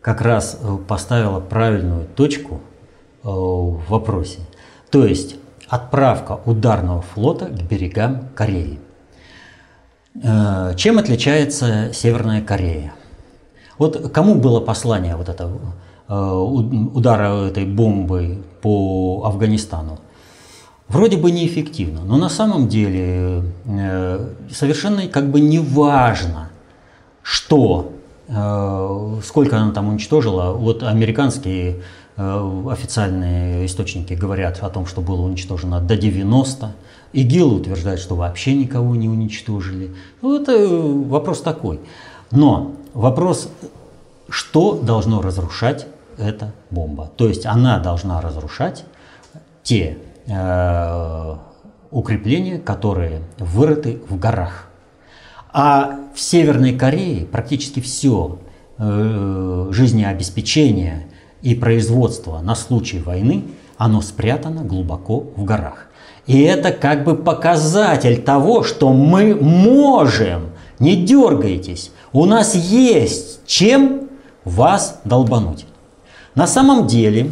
как раз э, поставило правильную точку э, в вопросе. То есть отправка ударного флота к берегам Кореи. Э, чем отличается Северная Корея? Вот кому было послание вот это Э, удара этой бомбы по Афганистану, вроде бы неэффективно, но на самом деле совершенно как бы не важно, что, сколько она там уничтожила. Вот американские официальные источники говорят о том, что было уничтожено до 90. ИГИЛ утверждает, что вообще никого не уничтожили. Ну, это вопрос такой. Но вопрос, что должно разрушать это бомба. То есть она должна разрушать те э, укрепления, которые вырыты в горах. А в Северной Корее практически все э, жизнеобеспечение и производство на случай войны, оно спрятано глубоко в горах. И это как бы показатель того, что мы можем, не дергайтесь, у нас есть чем вас долбануть. На самом деле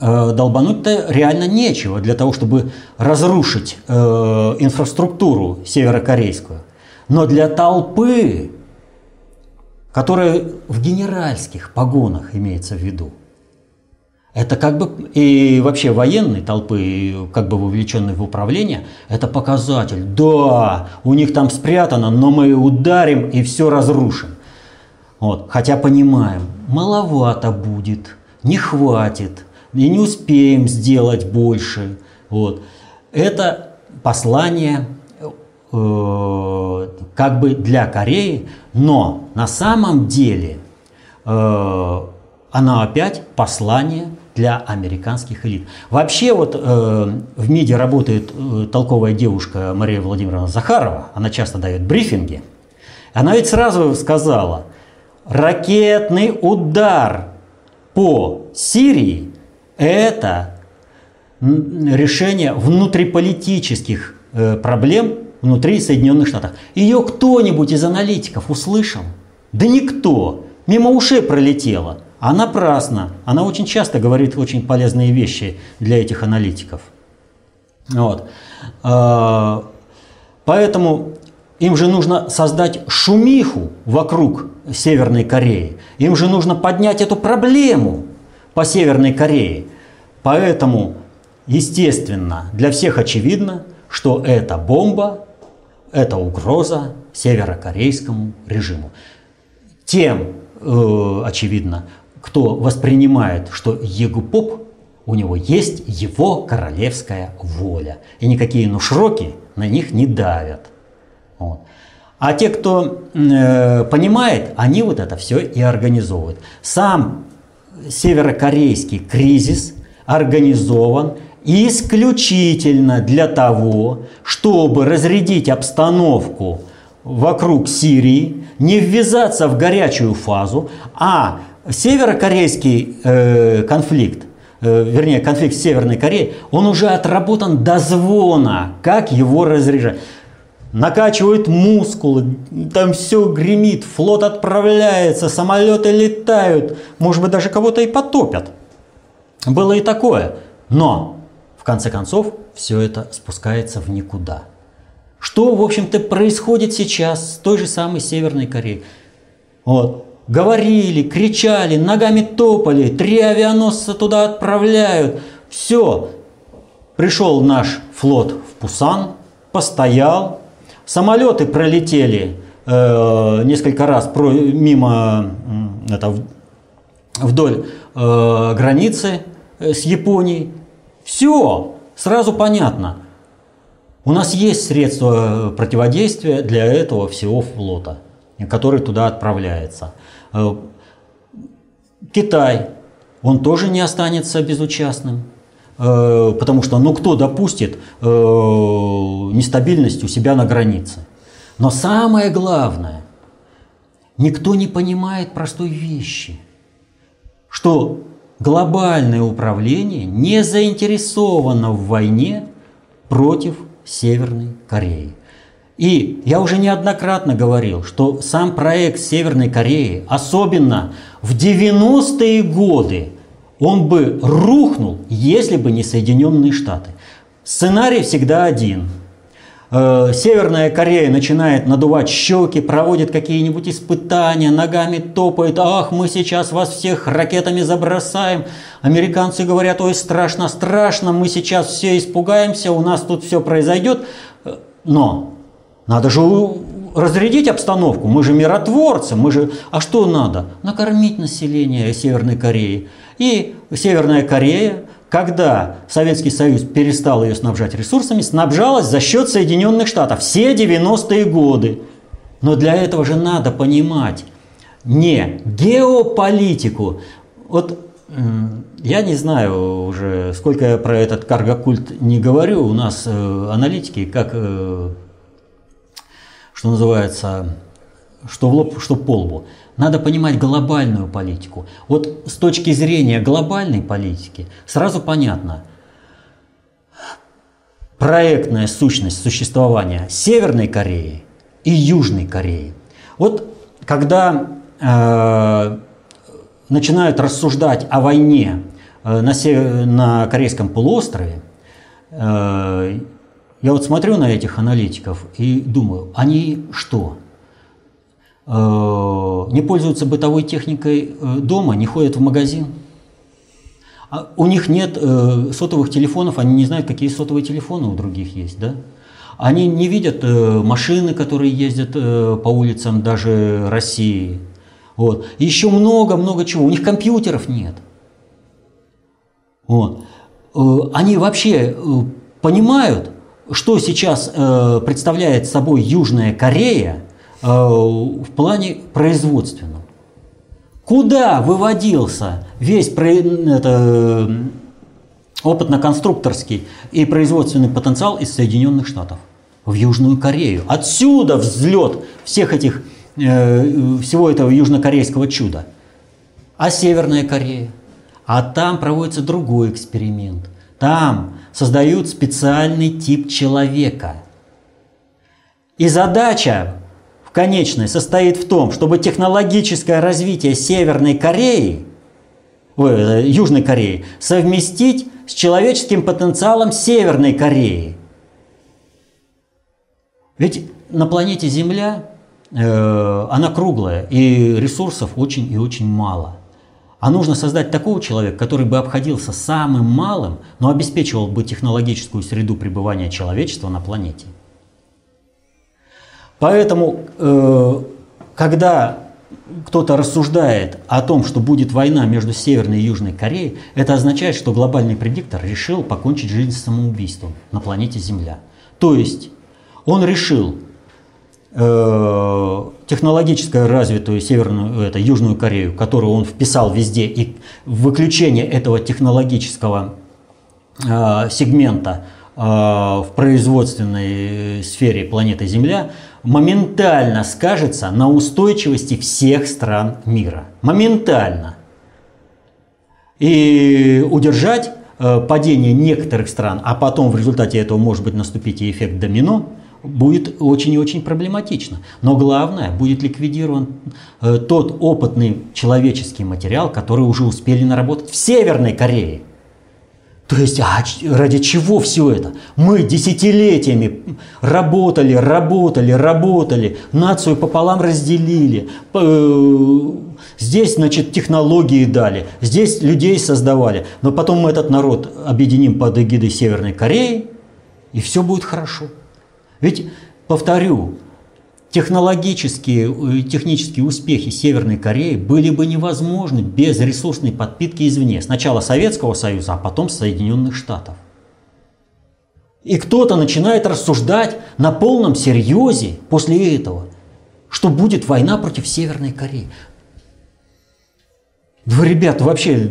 э, долбануть-то реально нечего для того, чтобы разрушить э, инфраструктуру северокорейскую. Но для толпы, которая в генеральских погонах имеется в виду, это как бы и вообще военной толпы, как бы вовлеченной в управление, это показатель. Да, у них там спрятано, но мы ударим и все разрушим. Вот. Хотя понимаем, маловато будет, не хватит, и не успеем сделать больше. Вот. Это послание э, как бы для Кореи, но на самом деле э, оно опять послание для американских элит. Вообще вот э, в МИДе работает э, толковая девушка Мария Владимировна Захарова, она часто дает брифинги. Она ведь сразу сказала – ракетный удар по Сирии – это решение внутриполитических э, проблем внутри Соединенных Штатов. Ее кто-нибудь из аналитиков услышал? Да никто. Мимо ушей пролетело. А напрасно. Она очень часто говорит очень полезные вещи для этих аналитиков. Вот. А, поэтому им же нужно создать шумиху вокруг Северной Кореи. Им же нужно поднять эту проблему по Северной Корее. Поэтому, естественно, для всех очевидно, что эта бомба – это угроза северокорейскому режиму. Тем, э, очевидно, кто воспринимает, что Егупоп, у него есть его королевская воля. И никакие нушроки на них не давят. Вот. А те, кто э, понимает, они вот это все и организовывают. Сам северокорейский кризис организован исключительно для того, чтобы разрядить обстановку вокруг Сирии, не ввязаться в горячую фазу, а северокорейский э, конфликт, э, вернее конфликт с Северной Кореей, он уже отработан до звона, как его разряжать. Накачивают мускулы, там все гремит, флот отправляется, самолеты летают, может быть даже кого-то и потопят. Было и такое. Но, конце концов, все это спускается в никуда. Что, в общем-то, происходит сейчас с той же самой Северной Кореей? Вот. Говорили, кричали, ногами топали, три авианосца туда отправляют. Все. Пришел наш флот в Пусан, постоял. Самолеты пролетели э, несколько раз про, мимо это, вдоль э, границы Э, с Японией. Все, сразу понятно. У нас есть средства э, противодействия для этого всего флота, который туда отправляется. Э, Китай, он тоже не останется безучастным, потому что ну кто допустит нестабильность у себя на границе. Но самое главное, никто не понимает простой вещи, что глобальное управление не заинтересовано в войне против Северной Кореи. И я уже неоднократно говорил, что сам проект Северной Кореи, особенно в 90-е годы, он бы рухнул, если бы не Соединенные Штаты. Сценарий всегда один – Северная Корея начинает надувать щеки, проводит какие-нибудь испытания, ногами топает, ах, мы сейчас вас всех ракетами забросаем. Американцы говорят, ой, страшно, страшно, мы сейчас все испугаемся, у нас тут все произойдет. Э, но надо же разрядить обстановку, мы же миротворцы, мы же... А что надо? Накормить население Северной Кореи. И Северная Корея когда Советский Союз перестал ее снабжать ресурсами, снабжалась за счет Соединенных Штатов все 90-е годы. Но для этого же надо понимать не геополитику. Вот я не знаю уже, сколько я про этот каргокульт не говорю, у нас э, аналитики, как, э, что называется, что в лоб, что по лбу. Надо понимать глобальную политику. Вот с точки зрения глобальной политики сразу понятно, проектная сущность существования Северной Кореи и Южной Кореи. Вот когда э, начинают рассуждать о войне э, на, север, на Корейском полуострове, э, я вот смотрю на этих аналитиков и думаю, они что? Э, не пользуются бытовой техникой э, дома, не ходят в магазин. А у них нет э, сотовых телефонов, они не знают, какие сотовые телефоны у других есть, да? Они не видят машины, которые ездят по улицам даже России. Вот. Еще много-много чего. У них компьютеров нет. Вот. Они вообще понимают, что сейчас представляет собой Южная Корея – в плане производственном. Куда выводился весь это, опытно-конструкторский и производственный потенциал из Соединенных Штатов? В Южную Корею. Отсюда взлет всех этих, э, всего этого южнокорейского чуда. А Северная Корея? А там проводится другой эксперимент. Там создают специальный тип человека. И задача конечной состоит в том, чтобы технологическое развитие Северной Кореи, ой, э, Южной Кореи совместить с человеческим потенциалом Северной Кореи. Ведь на планете Земля э, она круглая, и ресурсов очень и очень мало. А нужно создать такого человека, который бы обходился самым малым, но обеспечивал бы технологическую среду пребывания человечества на планете. Поэтому, э, когда кто-то рассуждает о том, что будет война между Северной и Южной Кореей, это означает, что глобальный предиктор решил покончить жизнь самоубийством на планете Земля. То есть он решил э, технологически развитую Северную, это, Южную Корею, которую он вписал везде, и выключение этого технологического э, сегмента в производственной сфере планеты Земля моментально скажется на устойчивости всех стран мира. Моментально. И удержать э, падение некоторых стран, а потом в результате этого может быть наступить и эффект домино, будет очень и очень проблематично. Но главное, будет ликвидирован э, тот опытный человеческий материал, который уже успели наработать в Северной Корее. То есть, а ради чего все это? Мы десятилетиями работали, работали, работали, нацию пополам разделили, э, здесь, значит, технологии дали, здесь людей создавали, но потом мы этот народ объединим под эгидой Северной Кореи, и все будет хорошо. Ведь, повторю, технологические э, технические успехи Северной Кореи были бы невозможны без ресурсной подпитки извне. Сначала Советского Союза, а потом Соединенных Штатов. И кто-то начинает рассуждать на полном серьезе после этого, что будет война против Северной Кореи. Вы, ребята, вообще,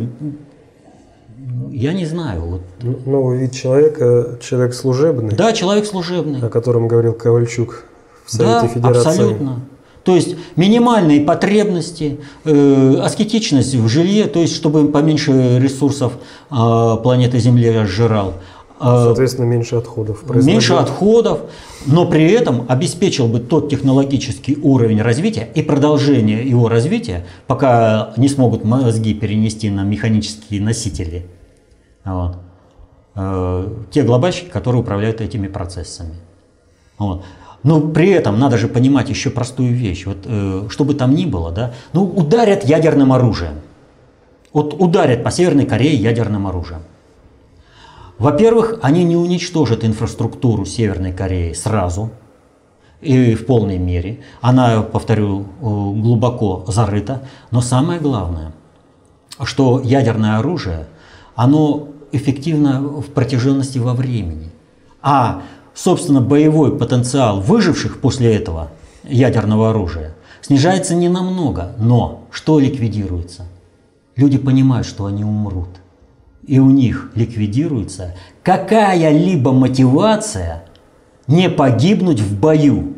я не знаю. Вот. Новый вид человека, человек служебный. Да, человек служебный. О котором говорил Ковальчук в Совете да, Федерации. абсолютно. То есть минимальные потребности, э, аскетичность в жилье, то есть чтобы поменьше ресурсов э, планеты Земли сжирал. Э, Соответственно, меньше отходов. Меньше отходов, но при этом обеспечил бы тот технологический уровень развития и продолжение его развития, пока не смогут мозги перенести на механические носители. Вот. Э, те глобальщики, которые управляют этими процессами. Вот. Но при этом надо же понимать еще простую вещь. Вот, э, что бы там ни было, да, ну, ударят ядерным оружием. Вот ударят по Северной Корее ядерным оружием. Во-первых, они не уничтожат инфраструктуру Северной Кореи сразу и в полной мере. Она, повторю, э, глубоко зарыта. Но самое главное, что ядерное оружие, оно эффективно в протяженности во времени. А собственно, боевой потенциал выживших после этого ядерного оружия снижается не намного, но что ликвидируется? Люди понимают, что они умрут. И у них ликвидируется какая-либо мотивация не погибнуть в бою.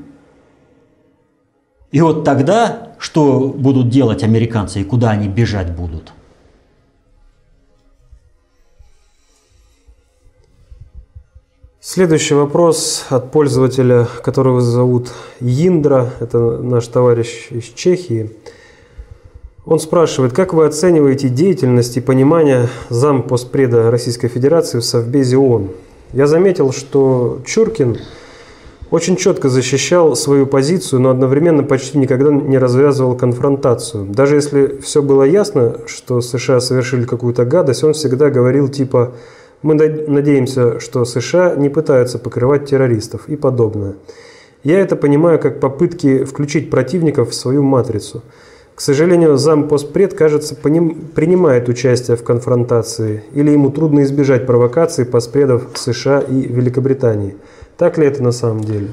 И вот тогда, что будут делать американцы и куда они бежать будут? Следующий вопрос от пользователя, которого зовут Индра, это наш товарищ из Чехии. Он спрашивает, как вы оцениваете деятельность и понимание зампоспреда Российской Федерации в Совбезе ООН? Я заметил, что Чуркин очень четко защищал свою позицию, но одновременно почти никогда не развязывал конфронтацию. Даже если все было ясно, что США совершили какую-то гадость, он всегда говорил типа мы надеемся, что США не пытаются покрывать террористов и подобное. Я это понимаю как попытки включить противников в свою матрицу. К сожалению, зампоспред, кажется, принимает участие в конфронтации, или ему трудно избежать провокаций постпредов США и Великобритании. Так ли это на самом деле?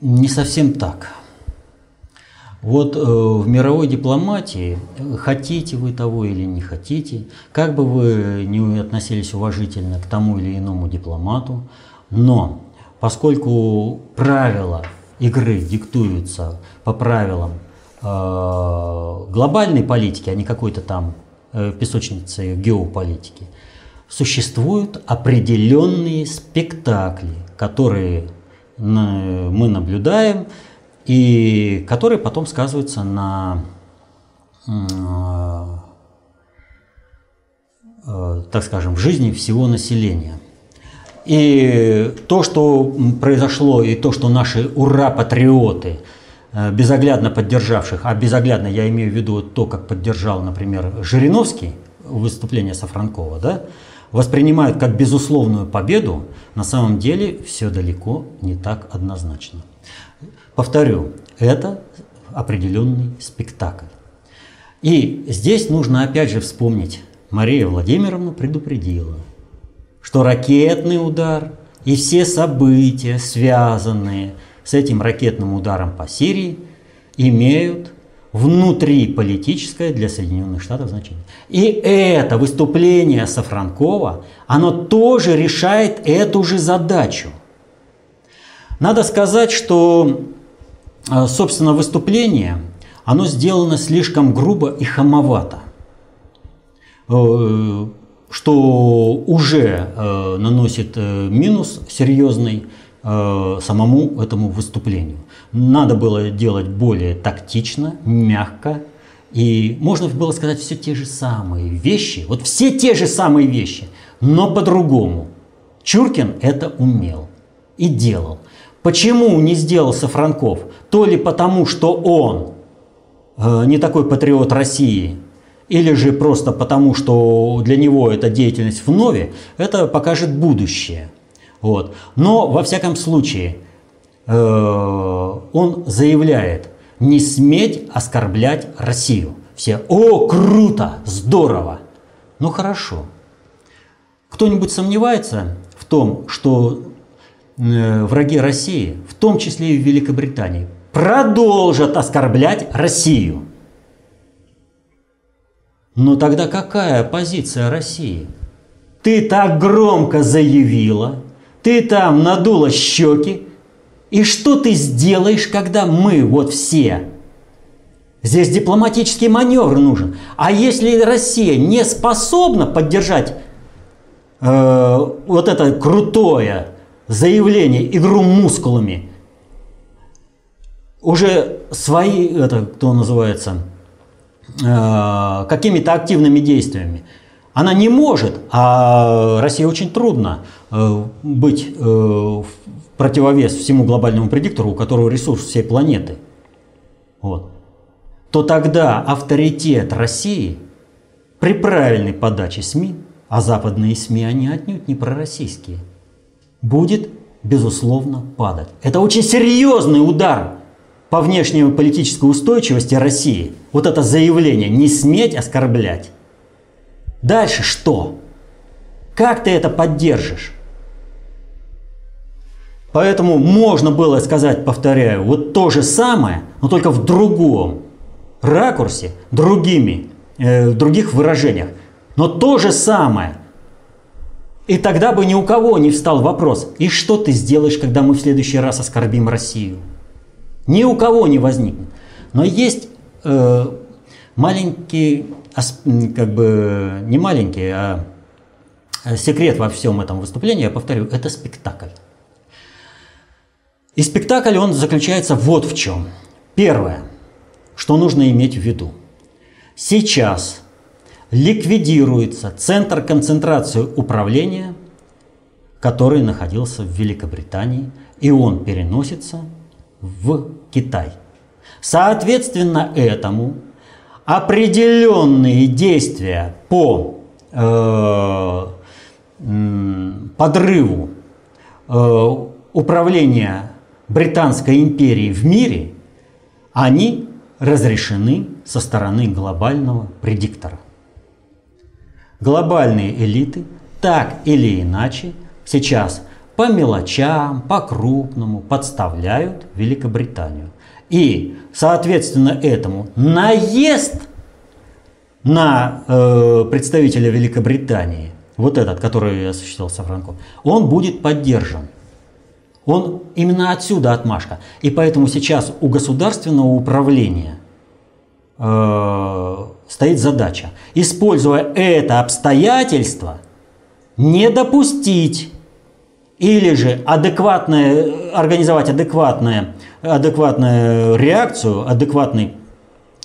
Не совсем так. Вот э, в мировой дипломатии, хотите вы того или не хотите, как бы вы не относились уважительно к тому или иному дипломату, но поскольку правила игры диктуются по правилам э, глобальной политики, а не какой-то там э, песочницы геополитики, существуют определенные спектакли, которые мы наблюдаем и которые потом сказываются на, э, так скажем, жизни всего населения. И то, что произошло, и то, что наши ура-патриоты, э, безоглядно поддержавших, а безоглядно я имею в виду то, как поддержал, например, Жириновский выступление Сафранкова, да, воспринимают как безусловную победу, на самом деле все далеко не так однозначно. Повторю, это определенный спектакль. И здесь нужно опять же вспомнить, Мария Владимировна предупредила, что ракетный удар и все события, связанные с этим ракетным ударом по Сирии, имеют внутриполитическое для Соединенных Штатов значение. И это выступление Сафранкова, оно тоже решает эту же задачу. Надо сказать, что, собственно, выступление, оно сделано слишком грубо и хамовато, э, что уже э, наносит минус серьезный самому этому выступлению. Надо было делать более тактично, мягко. И можно было сказать все те же самые вещи, вот все те же самые вещи, но по-другому. Чуркин это умел и делал. Почему не сделал Сафранков? То ли потому, что он э, не такой патриот России, или же просто потому, что для него эта деятельность в Нове, это покажет будущее. Вот. Но, во всяком случае, Э, он заявляет не сметь оскорблять Россию. Все, о, круто, здорово. Ну хорошо. Кто-нибудь сомневается в том, что враги России, в том числе и в Великобритании, продолжат оскорблять Россию? Но тогда какая позиция России? Ты так громко заявила, ты там надула щеки, и что ты сделаешь, когда мы вот все? Здесь дипломатический маневр нужен. А если Россия не способна поддержать э, вот это крутое заявление, игру мускулами, уже свои, это кто называется, э, какими-то активными действиями, она не может, а России очень трудно э, быть э, противовес всему глобальному предиктору, у которого ресурс всей планеты, вот, то тогда авторитет России при правильной подаче СМИ, а западные СМИ, они отнюдь не пророссийские, будет, безусловно, падать. Это очень серьезный удар по внешней политической устойчивости России. Вот это заявление «не сметь оскорблять». Дальше что? Как ты это поддержишь? Поэтому можно было сказать, повторяю, вот то же самое, но только в другом ракурсе, другими, э, в других выражениях. Но то же самое. И тогда бы ни у кого не встал вопрос, и что ты сделаешь, когда мы в следующий раз оскорбим Россию? Ни у кого не возникнет. Но есть э, маленький, как бы не маленький, а секрет во всем этом выступлении, я повторю, это спектакль. И спектакль, он заключается вот в чем. Первое, что нужно иметь в виду. Сейчас ликвидируется центр концентрации управления, который находился в Великобритании, и он переносится в Китай. Соответственно этому определенные действия по э, подрыву э, управления Британской империи в мире, они разрешены со стороны глобального предиктора. Глобальные элиты так или иначе сейчас по мелочам, по крупному подставляют Великобританию. И, соответственно, этому наезд на э, представителя Великобритании, вот этот, который осуществил Сафранков, он будет поддержан. Он именно отсюда отмашка. И поэтому сейчас у государственного управления э, стоит задача, используя это обстоятельство, не допустить или же адекватное, организовать адекватное, адекватную реакцию, адекватный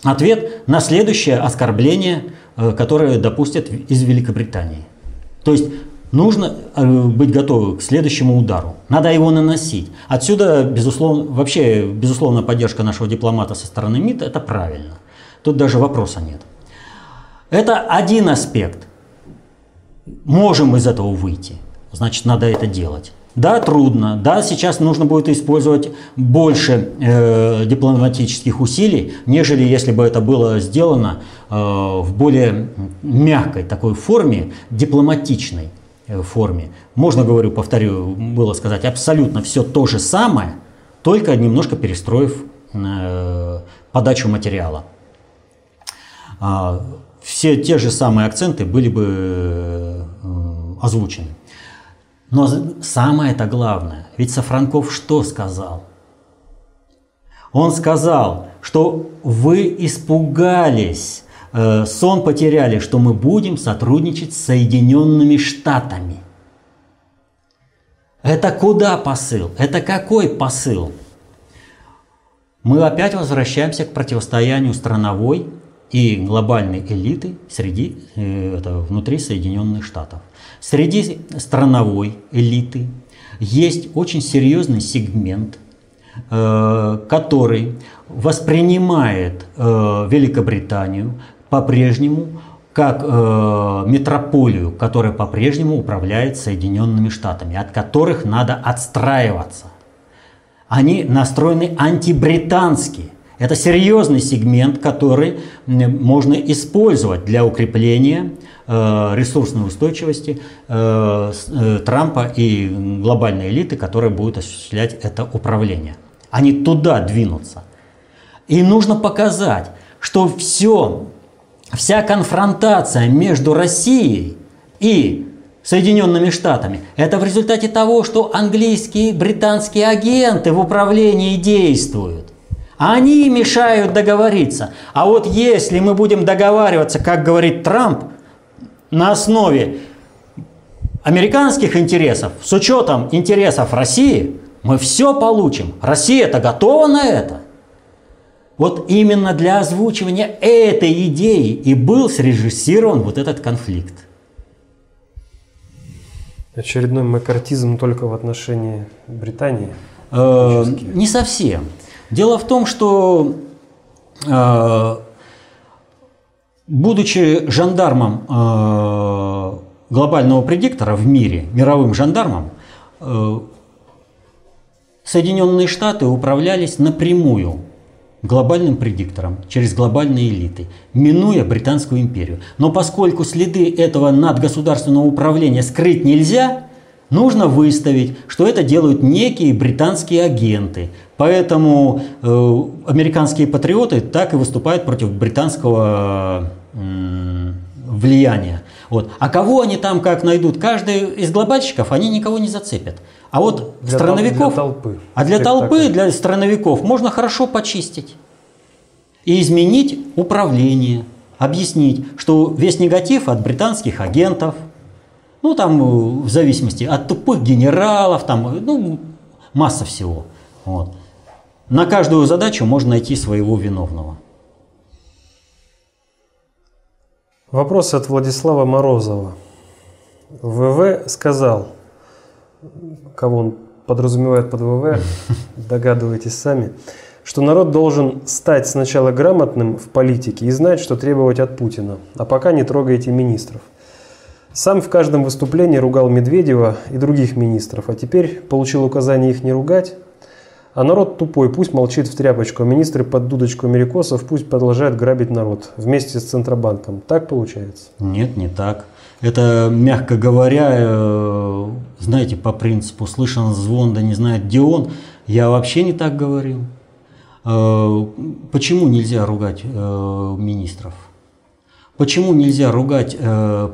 ответ на следующее оскорбление, э, которое допустят из Великобритании. То есть нужно э, быть готовым к следующему удару. Надо его наносить. Отсюда, безусловно, вообще, безусловно, поддержка нашего дипломата со стороны МИД – это правильно. Тут даже вопроса нет. Это один аспект. Можем из этого выйти. Значит, надо это делать. Да, трудно. Да, сейчас нужно будет использовать больше э, дипломатических усилий, нежели если бы это было сделано э, в более мягкой такой форме, дипломатичной э, форме. Можно, говорю, повторю, было сказать абсолютно все то же самое, только немножко перестроив э, подачу материала. Все те же самые акценты были бы э, озвучены. Но самое это главное, ведь Сафранков что сказал? Он сказал, что вы испугались, э, сон потеряли, что мы будем сотрудничать с Соединенными Штатами. Это куда посыл? Это какой посыл? Мы опять возвращаемся к противостоянию страновой и глобальной элиты среди, э, это, внутри Соединенных Штатов. Среди страновой элиты есть очень серьезный сегмент, э, который воспринимает э, Великобританию по-прежнему как метрополию, которая по-прежнему управляет Соединенными Штатами, от которых надо отстраиваться. Они настроены антибритански. Это серьезный сегмент, который можно использовать для укрепления Э, ресурсной устойчивости э, э, Трампа и глобальной элиты, которая будет осуществлять это управление. Они туда двинутся. И нужно показать, что все, вся конфронтация между Россией и Соединенными Штатами. Это в результате того, что английские, британские агенты в управлении действуют. Они мешают договориться. А вот если мы будем договариваться, как говорит Трамп, на основе американских интересов, с учетом интересов России, мы все получим. Россия-то готова на это. Вот именно для озвучивания этой идеи и был срежиссирован вот этот конфликт. Очередной макартизм только в отношении Британии? Э, не совсем. Дело в том, что э, Будучи жандармом э, глобального предиктора в мире, мировым жандармом, э, Соединенные Штаты управлялись напрямую глобальным предиктором, через глобальные элиты, минуя Британскую империю. Но поскольку следы этого надгосударственного управления скрыть нельзя, нужно выставить, что это делают некие британские агенты. Поэтому э, американские патриоты так и выступают против британского влияния. Вот. А кого они там как найдут? Каждый из глобальщиков, они никого не зацепят. А вот для страновиков... Для толпы. А для толпы, для страновиков можно хорошо почистить. И изменить управление. Объяснить, что весь негатив от британских агентов, ну там э, в зависимости от тупых генералов, там, ну, масса всего. Вот. На каждую задачу можно найти своего виновного. Вопрос от Владислава Морозова. ВВ сказал, кого он подразумевает под ВВ, догадываетесь сами, что народ должен стать сначала грамотным в политике и знать, что требовать от Путина, а пока не трогайте министров. Сам в каждом выступлении ругал Медведева и других министров, а теперь получил указание их не ругать, а народ тупой, пусть молчит в тряпочку, а министры под дудочку америкосов пусть продолжают грабить народ вместе с Центробанком. Так получается? Нет, не так. Это, мягко говоря, э, знаете, по принципу «слышен звон, да не знает, где он», я вообще не так говорил. Э, почему нельзя ругать э, министров? Почему нельзя ругать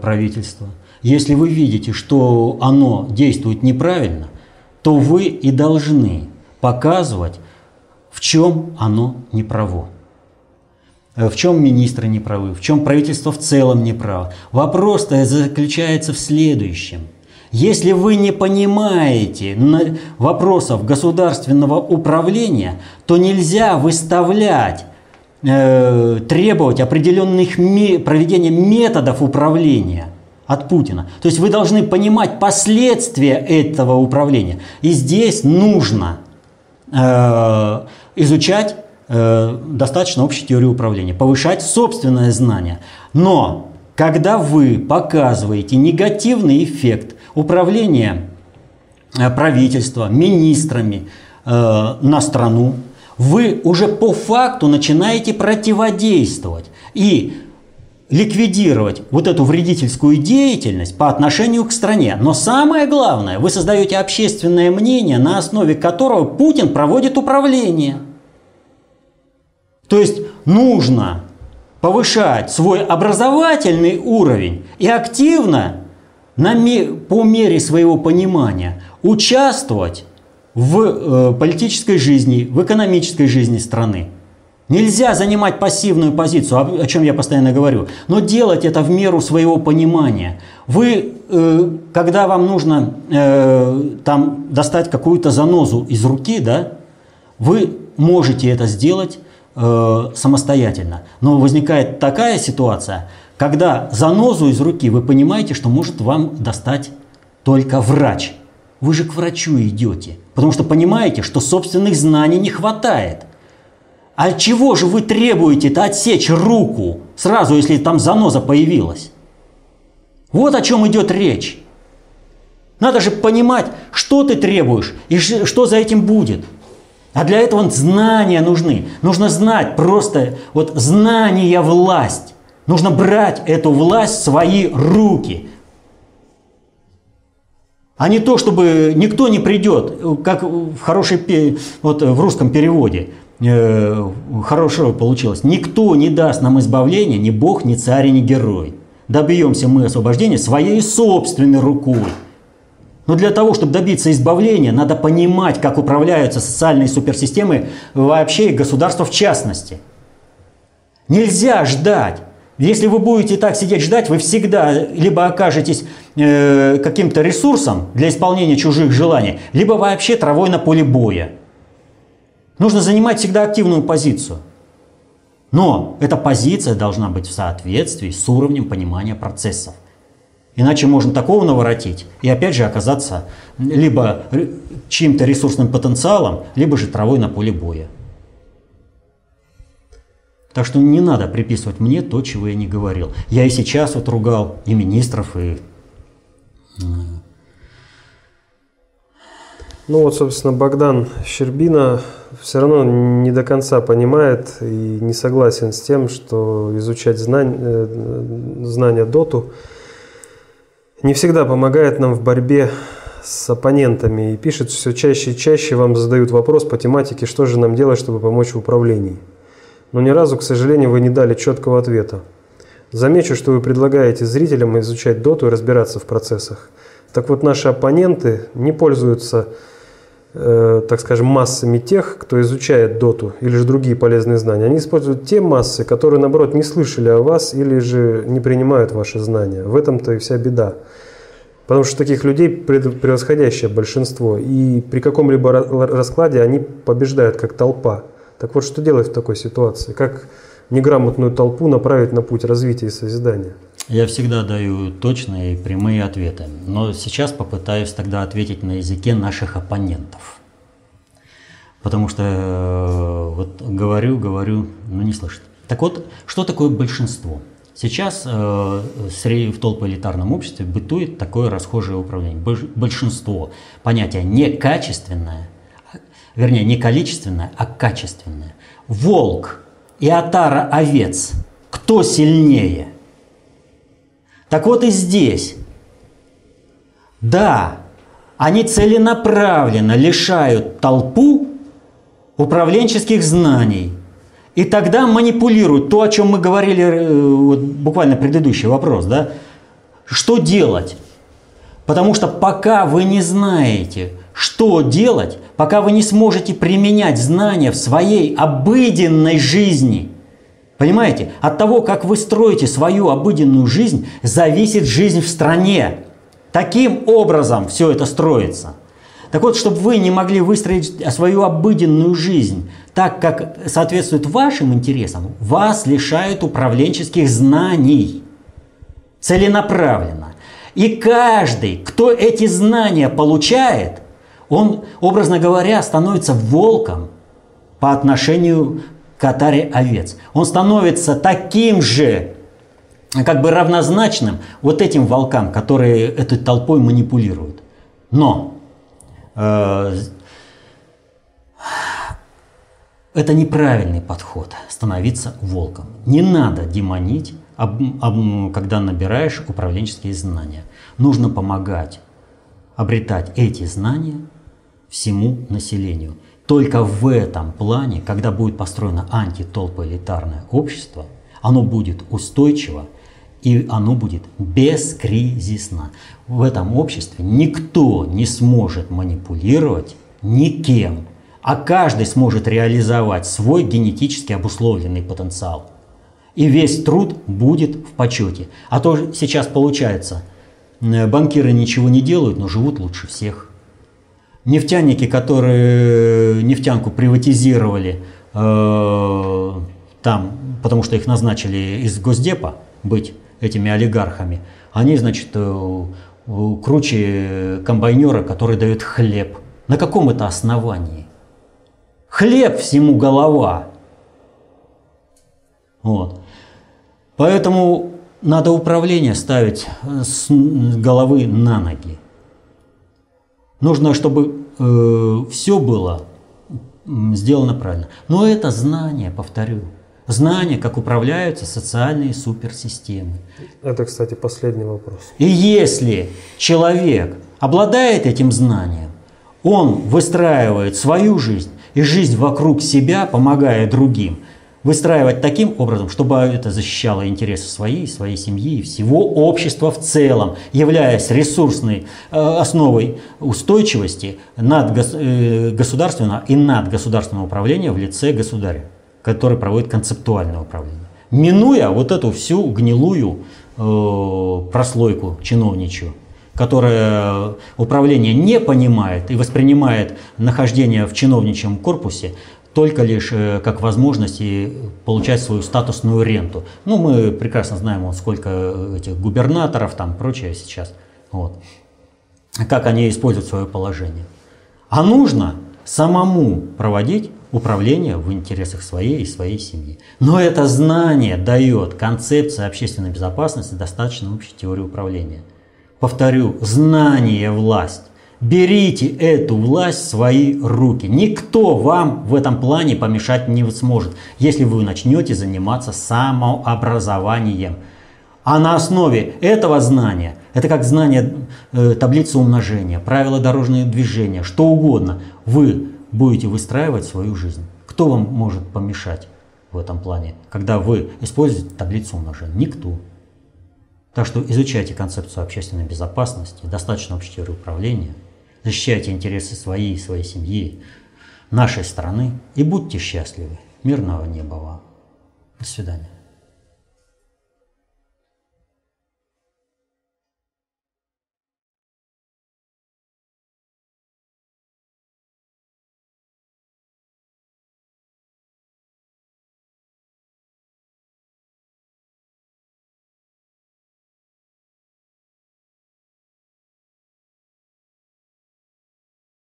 правительство? Если вы видите, что оно действует неправильно, то вы и должны показывать, в чем оно неправо. Э, в чем министры неправы, в чем правительство в целом неправо. Вопрос-то заключается в следующем. Если вы не понимаете вопросов государственного управления, то нельзя выставлять, э, требовать определенных ме- проведения методов управления от Путина. То есть вы должны понимать последствия этого управления. И здесь нужно Э, изучать э, достаточно общей теории управления, повышать собственное знание. Но когда вы показываете негативный эффект управления правительства, министрами на страну, вы уже по факту начинаете противодействовать и ликвидировать вот эту вредительскую деятельность по отношению к стране. Но самое главное, вы создаете общественное мнение, на основе которого Путин проводит управление. То есть нужно повышать свой образовательный уровень и активно на, по мере своего понимания участвовать в э, политической жизни, в экономической жизни страны. Нельзя занимать пассивную позицию, о, чем я постоянно говорю, но делать это в меру своего понимания. Вы, э, когда вам нужно э, там достать какую-то занозу из руки, да, вы можете это сделать самостоятельно. Но возникает такая ситуация, когда занозу из руки вы понимаете, что может вам достать только врач. Вы же к врачу идете, потому что понимаете, что собственных знаний не хватает. А чего же вы требуете-то отсечь руку сразу, если там заноза появилась? Вот о чем идет речь. Надо же понимать, что ты требуешь и что за этим будет. А для этого знания нужны. Нужно знать просто, вот знания власть. Нужно брать эту власть в свои руки. А не то, чтобы никто не придет, как в хорошей, вот в русском переводе, э, хорошего получилось. Никто не даст нам избавления, ни Бог, ни царь, ни герой. Добьемся мы освобождения своей собственной рукой. Но для того, чтобы добиться избавления, надо понимать, как управляются социальные суперсистемы вообще и государство в частности. Нельзя ждать. Если вы будете так сидеть ждать, вы всегда либо окажетесь э, каким-то ресурсом для исполнения чужих желаний, либо вообще травой на поле боя. Нужно занимать всегда активную позицию. Но эта позиция должна быть в соответствии с уровнем понимания процессов. Иначе можно такого наворотить и опять же оказаться либо чьим-то ресурсным потенциалом, либо же травой на поле боя. Так что не надо приписывать мне то, чего я не говорил. Я и сейчас вот ругал и министров, и... Ну вот, собственно, Богдан Щербина все равно не до конца понимает и не согласен с тем, что изучать знания, э, знания доту – не всегда помогает нам в борьбе с оппонентами и пишет все чаще и чаще вам задают вопрос по тематике, что же нам делать, чтобы помочь в управлении. Но ни разу, к сожалению, вы не дали четкого ответа. Замечу, что вы предлагаете зрителям изучать доту и разбираться в процессах. Так вот, наши оппоненты не пользуются Э, так скажем, массами тех, кто изучает доту или же другие полезные знания. Они используют те массы, которые, наоборот, не слышали о вас или же не принимают ваши знания. В этом-то и вся беда. Потому что таких людей превосходящее большинство. И при каком-либо раскладе они побеждают как толпа. Так вот, что делать в такой ситуации? Как неграмотную толпу направить на путь развития и созидания? Я всегда даю точные и прямые ответы, но сейчас попытаюсь тогда ответить на языке наших оппонентов. Потому что э, вот говорю, говорю, но не слышат. Так вот, что такое большинство? Сейчас э, в толпоэлитарном обществе бытует такое расхожее управление. Большинство. Понятие не качественное, вернее, не количественное, а качественное. Волк и отара овец. Кто сильнее? Так вот и здесь. Да, они целенаправленно лишают толпу управленческих знаний. И тогда манипулируют то, о чем мы говорили э, вот, буквально предыдущий вопрос, да? Что делать? Потому что пока вы не знаете, что делать, пока вы не сможете применять знания в своей обыденной жизни – Понимаете, от того, как вы строите свою обыденную жизнь, зависит жизнь в стране. Таким образом все это строится. Так вот, чтобы вы не могли выстроить свою обыденную жизнь так, как соответствует вашим интересам, вас лишают управленческих знаний целенаправленно. И каждый, кто эти знания получает, он, образно говоря, становится волком по отношению катаре овец. Он становится таким же, как бы равнозначным вот этим волкам, которые этой толпой манипулируют. Но э, это неправильный подход – становиться волком. Не надо демонить, когда набираешь управленческие знания. Нужно помогать обретать эти знания всему населению. Только в этом плане, когда будет построено антитолпоэлитарное общество, оно будет устойчиво и оно будет бескризисно. В этом обществе никто не сможет манипулировать никем, а каждый сможет реализовать свой генетически обусловленный потенциал. И весь труд будет в почете. А то сейчас получается, банкиры ничего не делают, но живут лучше всех. Нефтяники, которые нефтянку приватизировали э, там, потому что их назначили из Госдепа быть этими олигархами, они, значит, э, круче комбайнера, который дает хлеб. На каком это основании? Хлеб всему голова. Вот. Поэтому надо управление ставить с головы на ноги. Нужно, чтобы э, все было сделано правильно. Но это знание, повторю, знание, как управляются социальные суперсистемы. Это, кстати, последний вопрос. И если человек обладает этим знанием, он выстраивает свою жизнь и жизнь вокруг себя, помогая другим, выстраивать таким образом, чтобы это защищало интересы своей, своей семьи и всего общества в целом, являясь ресурсной э, основой устойчивости над э, государственного и над государственного управления в лице государя, который проводит концептуальное управление. Минуя вот эту всю гнилую э, прослойку чиновничью, которая управление не понимает и воспринимает нахождение в чиновничьем корпусе только лишь э, как возможность и получать свою статусную ренту. Ну, мы прекрасно знаем, вот сколько э, этих губернаторов, там прочее сейчас. Вот. Как они используют свое положение. А нужно самому проводить управление в интересах своей и своей семьи. Но это знание дает концепция общественной безопасности достаточно общей теории управления. Повторю, знание – власть. Берите эту власть в свои руки. Никто вам в этом плане помешать не сможет, если вы начнете заниматься самообразованием. А на основе этого знания, это как знание э, таблицы умножения, правила дорожного движения, что угодно, вы будете выстраивать свою жизнь. Кто вам может помешать в этом плане, когда вы используете таблицу умножения? Никто. Так что изучайте концепцию общественной безопасности, достаточно теории управления – защищайте интересы своей и своей семьи, нашей страны и будьте счастливы. Мирного неба вам. До свидания.